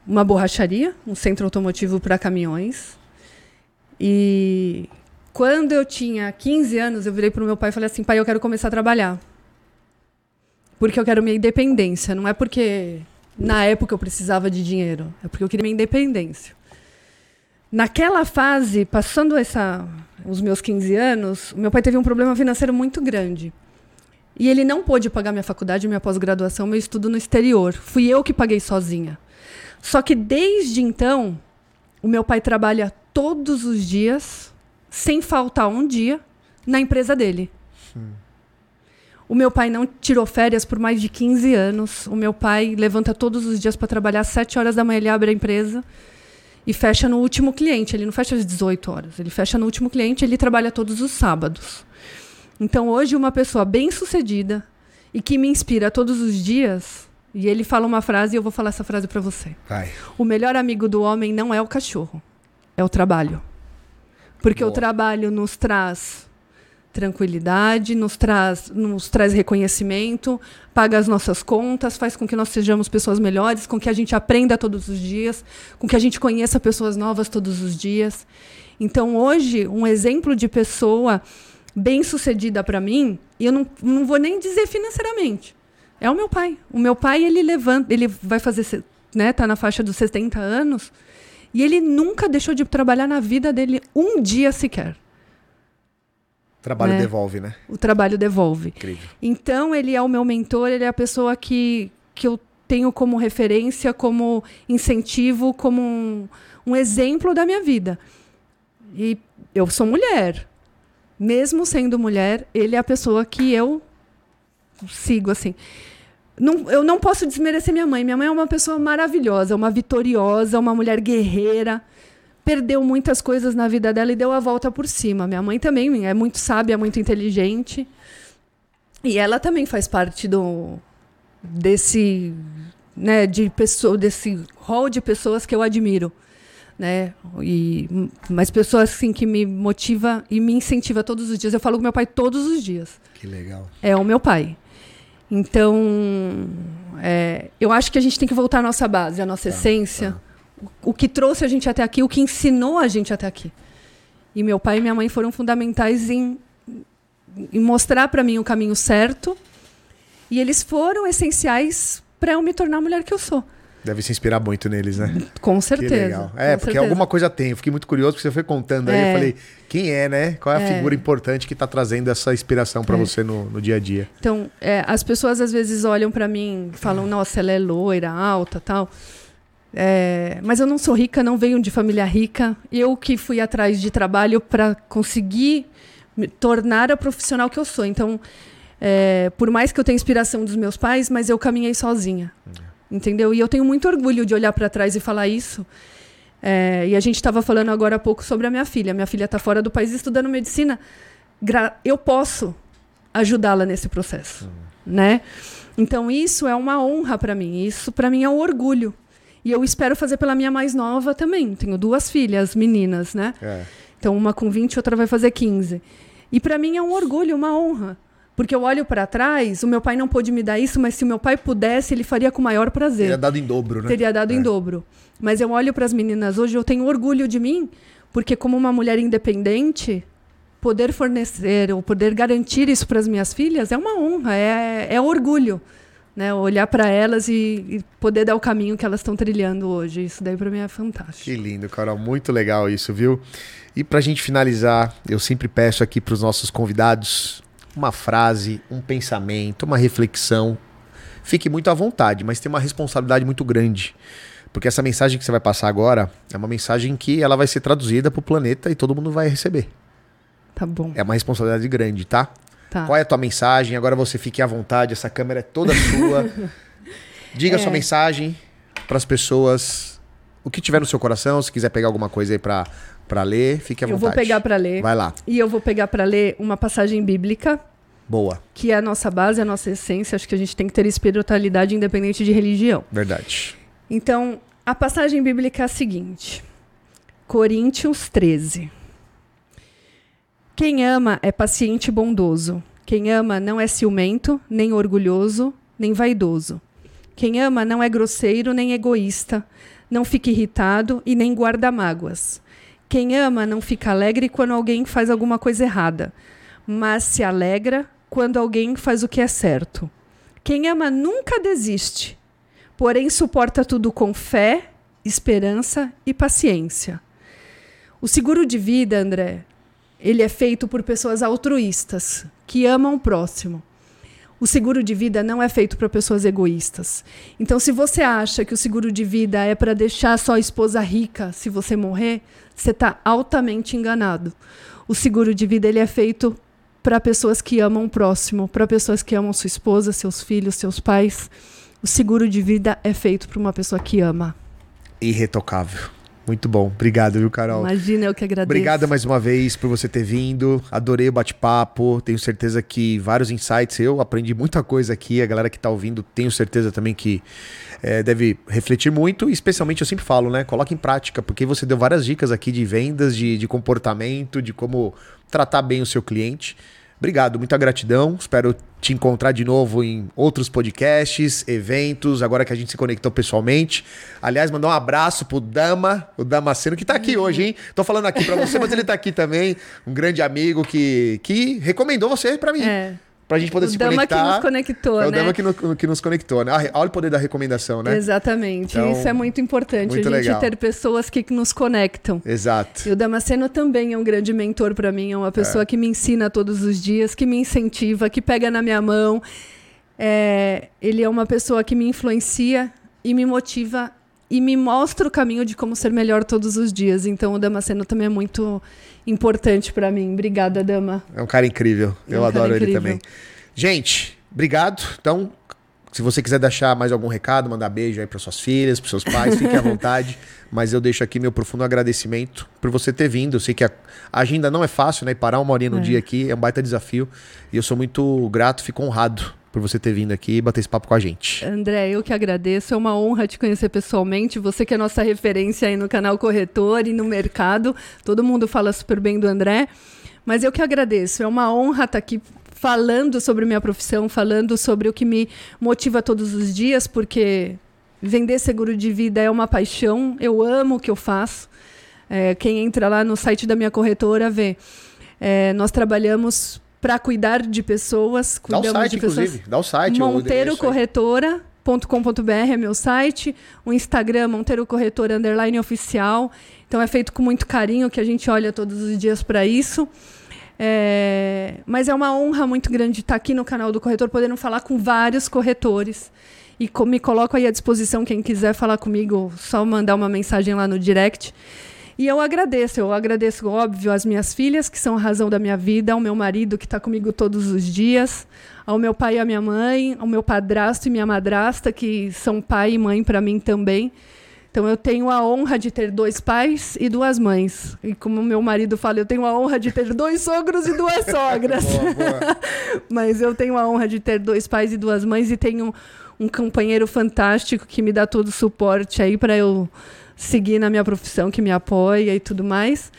uma borracharia, um centro automotivo para caminhões. E quando eu tinha 15 anos, eu virei para o meu pai e falei assim: pai, eu quero começar a trabalhar. Porque eu quero minha independência. Não é porque na época eu precisava de dinheiro, é porque eu queria minha independência. Naquela fase, passando essa, os meus 15 anos, meu pai teve um problema financeiro muito grande. E ele não pôde pagar minha faculdade, minha pós-graduação, meu estudo no exterior. Fui eu que paguei sozinha. Só que desde então, o meu pai trabalha todos os dias, sem faltar um dia, na empresa dele. O meu pai não tirou férias por mais de 15 anos. O meu pai levanta todos os dias para trabalhar às 7 horas da manhã, ele abre a empresa e fecha no último cliente. Ele não fecha às 18 horas, ele fecha no último cliente, ele trabalha todos os sábados. Então, hoje, uma pessoa bem-sucedida e que me inspira todos os dias, e ele fala uma frase e eu vou falar essa frase para você. Vai. O melhor amigo do homem não é o cachorro, é o trabalho. Porque Boa. o trabalho nos traz tranquilidade, nos traz, nos traz reconhecimento, paga as nossas contas, faz com que nós sejamos pessoas melhores, com que a gente aprenda todos os dias, com que a gente conheça pessoas novas todos os dias. Então, hoje, um exemplo de pessoa bem-sucedida para mim, e eu não, não vou nem dizer financeiramente, é o meu pai. O meu pai, ele levanta, ele vai fazer, né, tá na faixa dos 70 anos, e ele nunca deixou de trabalhar na vida dele um dia sequer. Trabalho É. devolve, né? O trabalho devolve. Incrível. Então, ele é o meu mentor, ele é a pessoa que, que eu tenho como referência, como incentivo, como um, um exemplo da minha vida. E eu sou mulher. Mesmo sendo mulher, ele é a pessoa que eu sigo, assim. Não, eu não posso desmerecer minha mãe. Minha mãe é uma pessoa maravilhosa, uma vitoriosa, uma mulher guerreira. Perdeu muitas coisas na vida dela e deu a volta por cima. Minha mãe também é muito sábia, muito inteligente. E ela também faz parte do desse, né, de pessoa, desse rol de pessoas que eu admiro, né? E mas pessoas assim que me motiva e me incentiva todos os dias. Eu falo com meu pai todos os dias. Que legal. É o meu pai. Então, é, eu acho que a gente tem que voltar à nossa base, à nossa essência. O que trouxe a gente até aqui, o que ensinou a gente até aqui. E meu pai e minha mãe foram fundamentais em, em mostrar para mim o caminho certo. E eles foram essenciais para eu me tornar a mulher que eu sou. Deve se inspirar muito neles, né? Com certeza. É, porque certeza. alguma coisa tem. Eu fiquei muito curioso porque você foi contando aí. É. Eu falei, quem é, né? Qual é a é. figura importante que está trazendo essa inspiração para é. você no, no, dia a dia? Então, é, as pessoas às vezes olham para mim e falam, nossa, ela é loira, alta tal. É, mas eu não sou rica, não venho de família rica. Eu que fui atrás de trabalho para conseguir me tornar a profissional que eu sou. Então, é, por mais que eu tenha inspiração dos meus pais, mas eu caminhei sozinha. Uhum entendeu? E eu tenho muito orgulho de olhar para trás e falar isso. É, e a gente estava falando agora há pouco sobre a minha filha. Minha filha está fora do país estudando medicina. eu posso ajudá-la nesse processo, uhum. né? Então isso é uma honra para mim. Isso para mim é um orgulho. E eu espero fazer pela minha mais nova também. Tenho duas filhas, meninas, né? É. Então uma com 20 e outra vai fazer 15. E para mim é um orgulho, uma honra. Porque eu olho para trás, o meu pai não pôde me dar isso, mas se o meu pai pudesse, ele faria com o maior prazer. Teria dado em dobro, né? Teria dado é. em dobro. Mas eu olho para as meninas hoje, eu tenho orgulho de mim, porque como uma mulher independente, poder fornecer ou poder garantir isso para as minhas filhas é uma honra, é, é orgulho. Né, olhar para elas e, e, poder dar o caminho que elas estão trilhando hoje. Isso daí para mim é fantástico. Que lindo, Carol. Muito legal isso, viu? E para a gente finalizar, eu sempre peço aqui para os nossos convidados uma frase, um pensamento, uma reflexão. Fique muito à vontade, mas tem uma responsabilidade muito grande. Porque essa mensagem que você vai passar agora é uma mensagem que ela vai ser traduzida para o planeta e todo mundo vai receber. Tá bom. É uma responsabilidade grande, tá? Tá. Qual é a tua mensagem? Agora você fique à vontade, essa câmera é toda sua. Diga é. sua mensagem para as pessoas. O que tiver no seu coração, se quiser pegar alguma coisa aí para para ler, fique à vontade. Eu vou pegar para ler. Vai lá. E eu vou pegar para ler uma passagem bíblica. Boa. Que é a nossa base, a nossa essência. Acho que a gente tem que ter espiritualidade independente de religião. Verdade. Então, a passagem bíblica é a seguinte: Coríntios 13. Quem ama é paciente e bondoso. Quem ama não é ciumento, nem orgulhoso, nem vaidoso. Quem ama não é grosseiro, nem egoísta. Não fica irritado e nem guarda mágoas. Quem ama não fica alegre quando alguém faz alguma coisa errada, mas se alegra quando alguém faz o que é certo. Quem ama nunca desiste, porém suporta tudo com fé, esperança e paciência. O seguro de vida, André, ele é feito por pessoas altruístas, que amam o próximo. O seguro de vida não é feito para pessoas egoístas. Então, se você acha que o seguro de vida é para deixar só a esposa rica se você morrer, você está altamente enganado. O seguro de vida ele é feito para pessoas que amam o próximo, para pessoas que amam sua esposa, seus filhos, seus pais. O seguro de vida é feito para uma pessoa que ama. Irretocável. Muito bom. Obrigado, viu, Carol? Imagina, eu que agradeço. Obrigada mais uma vez por você ter vindo. Adorei o bate-papo. Tenho certeza que vários insights. Eu aprendi muita coisa aqui. A galera que está ouvindo, tenho certeza também que é, deve refletir muito. Especialmente, eu sempre falo, né? Coloque em prática, porque você deu várias dicas aqui de vendas, de, de comportamento, de como tratar bem o seu cliente. Obrigado, muita gratidão. Espero te encontrar de novo em outros podcasts, eventos, agora que a gente se conectou pessoalmente. Aliás, mandar um abraço pro Dama, o Damasceno, que tá aqui hoje, hein? Tô falando aqui para você, mas ele tá aqui também. Um grande amigo que, que recomendou você para mim. É pra gente poder o se Dama conectar. que nos conectou, é né? o Dama que, no, que nos conectou, né? Olha o poder da recomendação, né? Exatamente. Então, Isso é muito importante, muito a gente legal. ter pessoas que nos conectam. Exato. E o Damasceno também é um grande mentor para mim, é uma pessoa é. que me ensina todos os dias, que me incentiva, que pega na minha mão. É, ele é uma pessoa que me influencia e me motiva e me mostra o caminho de como ser melhor todos os dias. Então o Damasceno também é muito importante para mim. Obrigada, Dama. É um cara incrível. É Eu um adoro ele também. Gente, obrigado. Então, se você quiser deixar mais algum recado, mandar beijo aí para suas filhas, para seus pais, fique à vontade. Mas eu deixo aqui meu profundo agradecimento por você ter vindo. Eu sei que a agenda não é fácil, né? E parar uma horinha no é. dia aqui é um baita desafio. E eu sou muito grato, fico honrado por você ter vindo aqui e bater esse papo com a gente. André, eu que agradeço. É uma honra te conhecer pessoalmente. Você que é nossa referência aí no canal Corretor e no mercado. Todo mundo fala super bem do André. Mas eu que agradeço. É uma honra estar aqui falando sobre minha profissão, falando sobre o que me motiva todos os dias, porque vender seguro de vida é uma paixão. Eu amo o que eu faço. É, quem entra lá no site da minha corretora vê. É, nós trabalhamos para cuidar de pessoas. Dá o site, pessoas. inclusive. Dá o site. Monteiro Corretora .com.br é meu site, o Instagram Monteiro Corretora underline oficial. Então é feito com muito carinho que a gente olha todos os dias para isso. É, mas é uma honra muito grande estar aqui no canal do corretor, podendo falar com vários corretores. E me coloco aí à disposição, quem quiser falar comigo, só mandar uma mensagem lá no direct. E eu agradeço, eu agradeço, óbvio, às minhas filhas, que são a razão da minha vida, ao meu marido, que está comigo todos os dias, ao meu pai e à minha mãe, ao meu padrasto e minha madrasta, que são pai e mãe para mim também. Então eu tenho a honra de ter dois pais e duas mães. E como meu marido fala, eu tenho a honra de ter dois sogros e duas sogras. boa, boa. Mas eu tenho a honra de ter dois pais e duas mães e tenho um companheiro fantástico que me dá todo o suporte aí para eu seguir na minha profissão, que me apoia e tudo mais.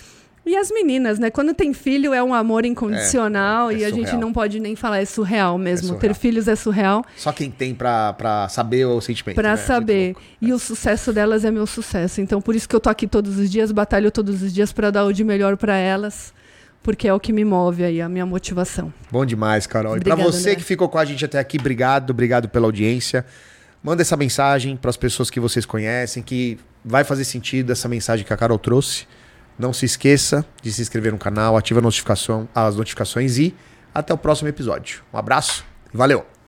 E as meninas, né? Quando tem filho é um amor incondicional é, é, é e a gente não pode nem falar, é surreal mesmo. É surreal. Ter filhos é surreal. Só quem tem pra, pra saber o sentimento. Pra né? saber. E o sucesso delas é meu sucesso. Então por isso que eu tô aqui todos os dias, batalho todos os dias para dar o de melhor para elas. Porque é o que me move aí, a minha motivação. Bom demais, Carol. Obrigada, e pra você André. que ficou com a gente até aqui, obrigado, obrigado pela audiência. Manda essa mensagem para as pessoas que vocês conhecem, que vai fazer sentido essa mensagem que a Carol trouxe. Não se esqueça de se inscrever no canal, ativa a notificação, as notificações e até o próximo episódio. Um abraço valeu!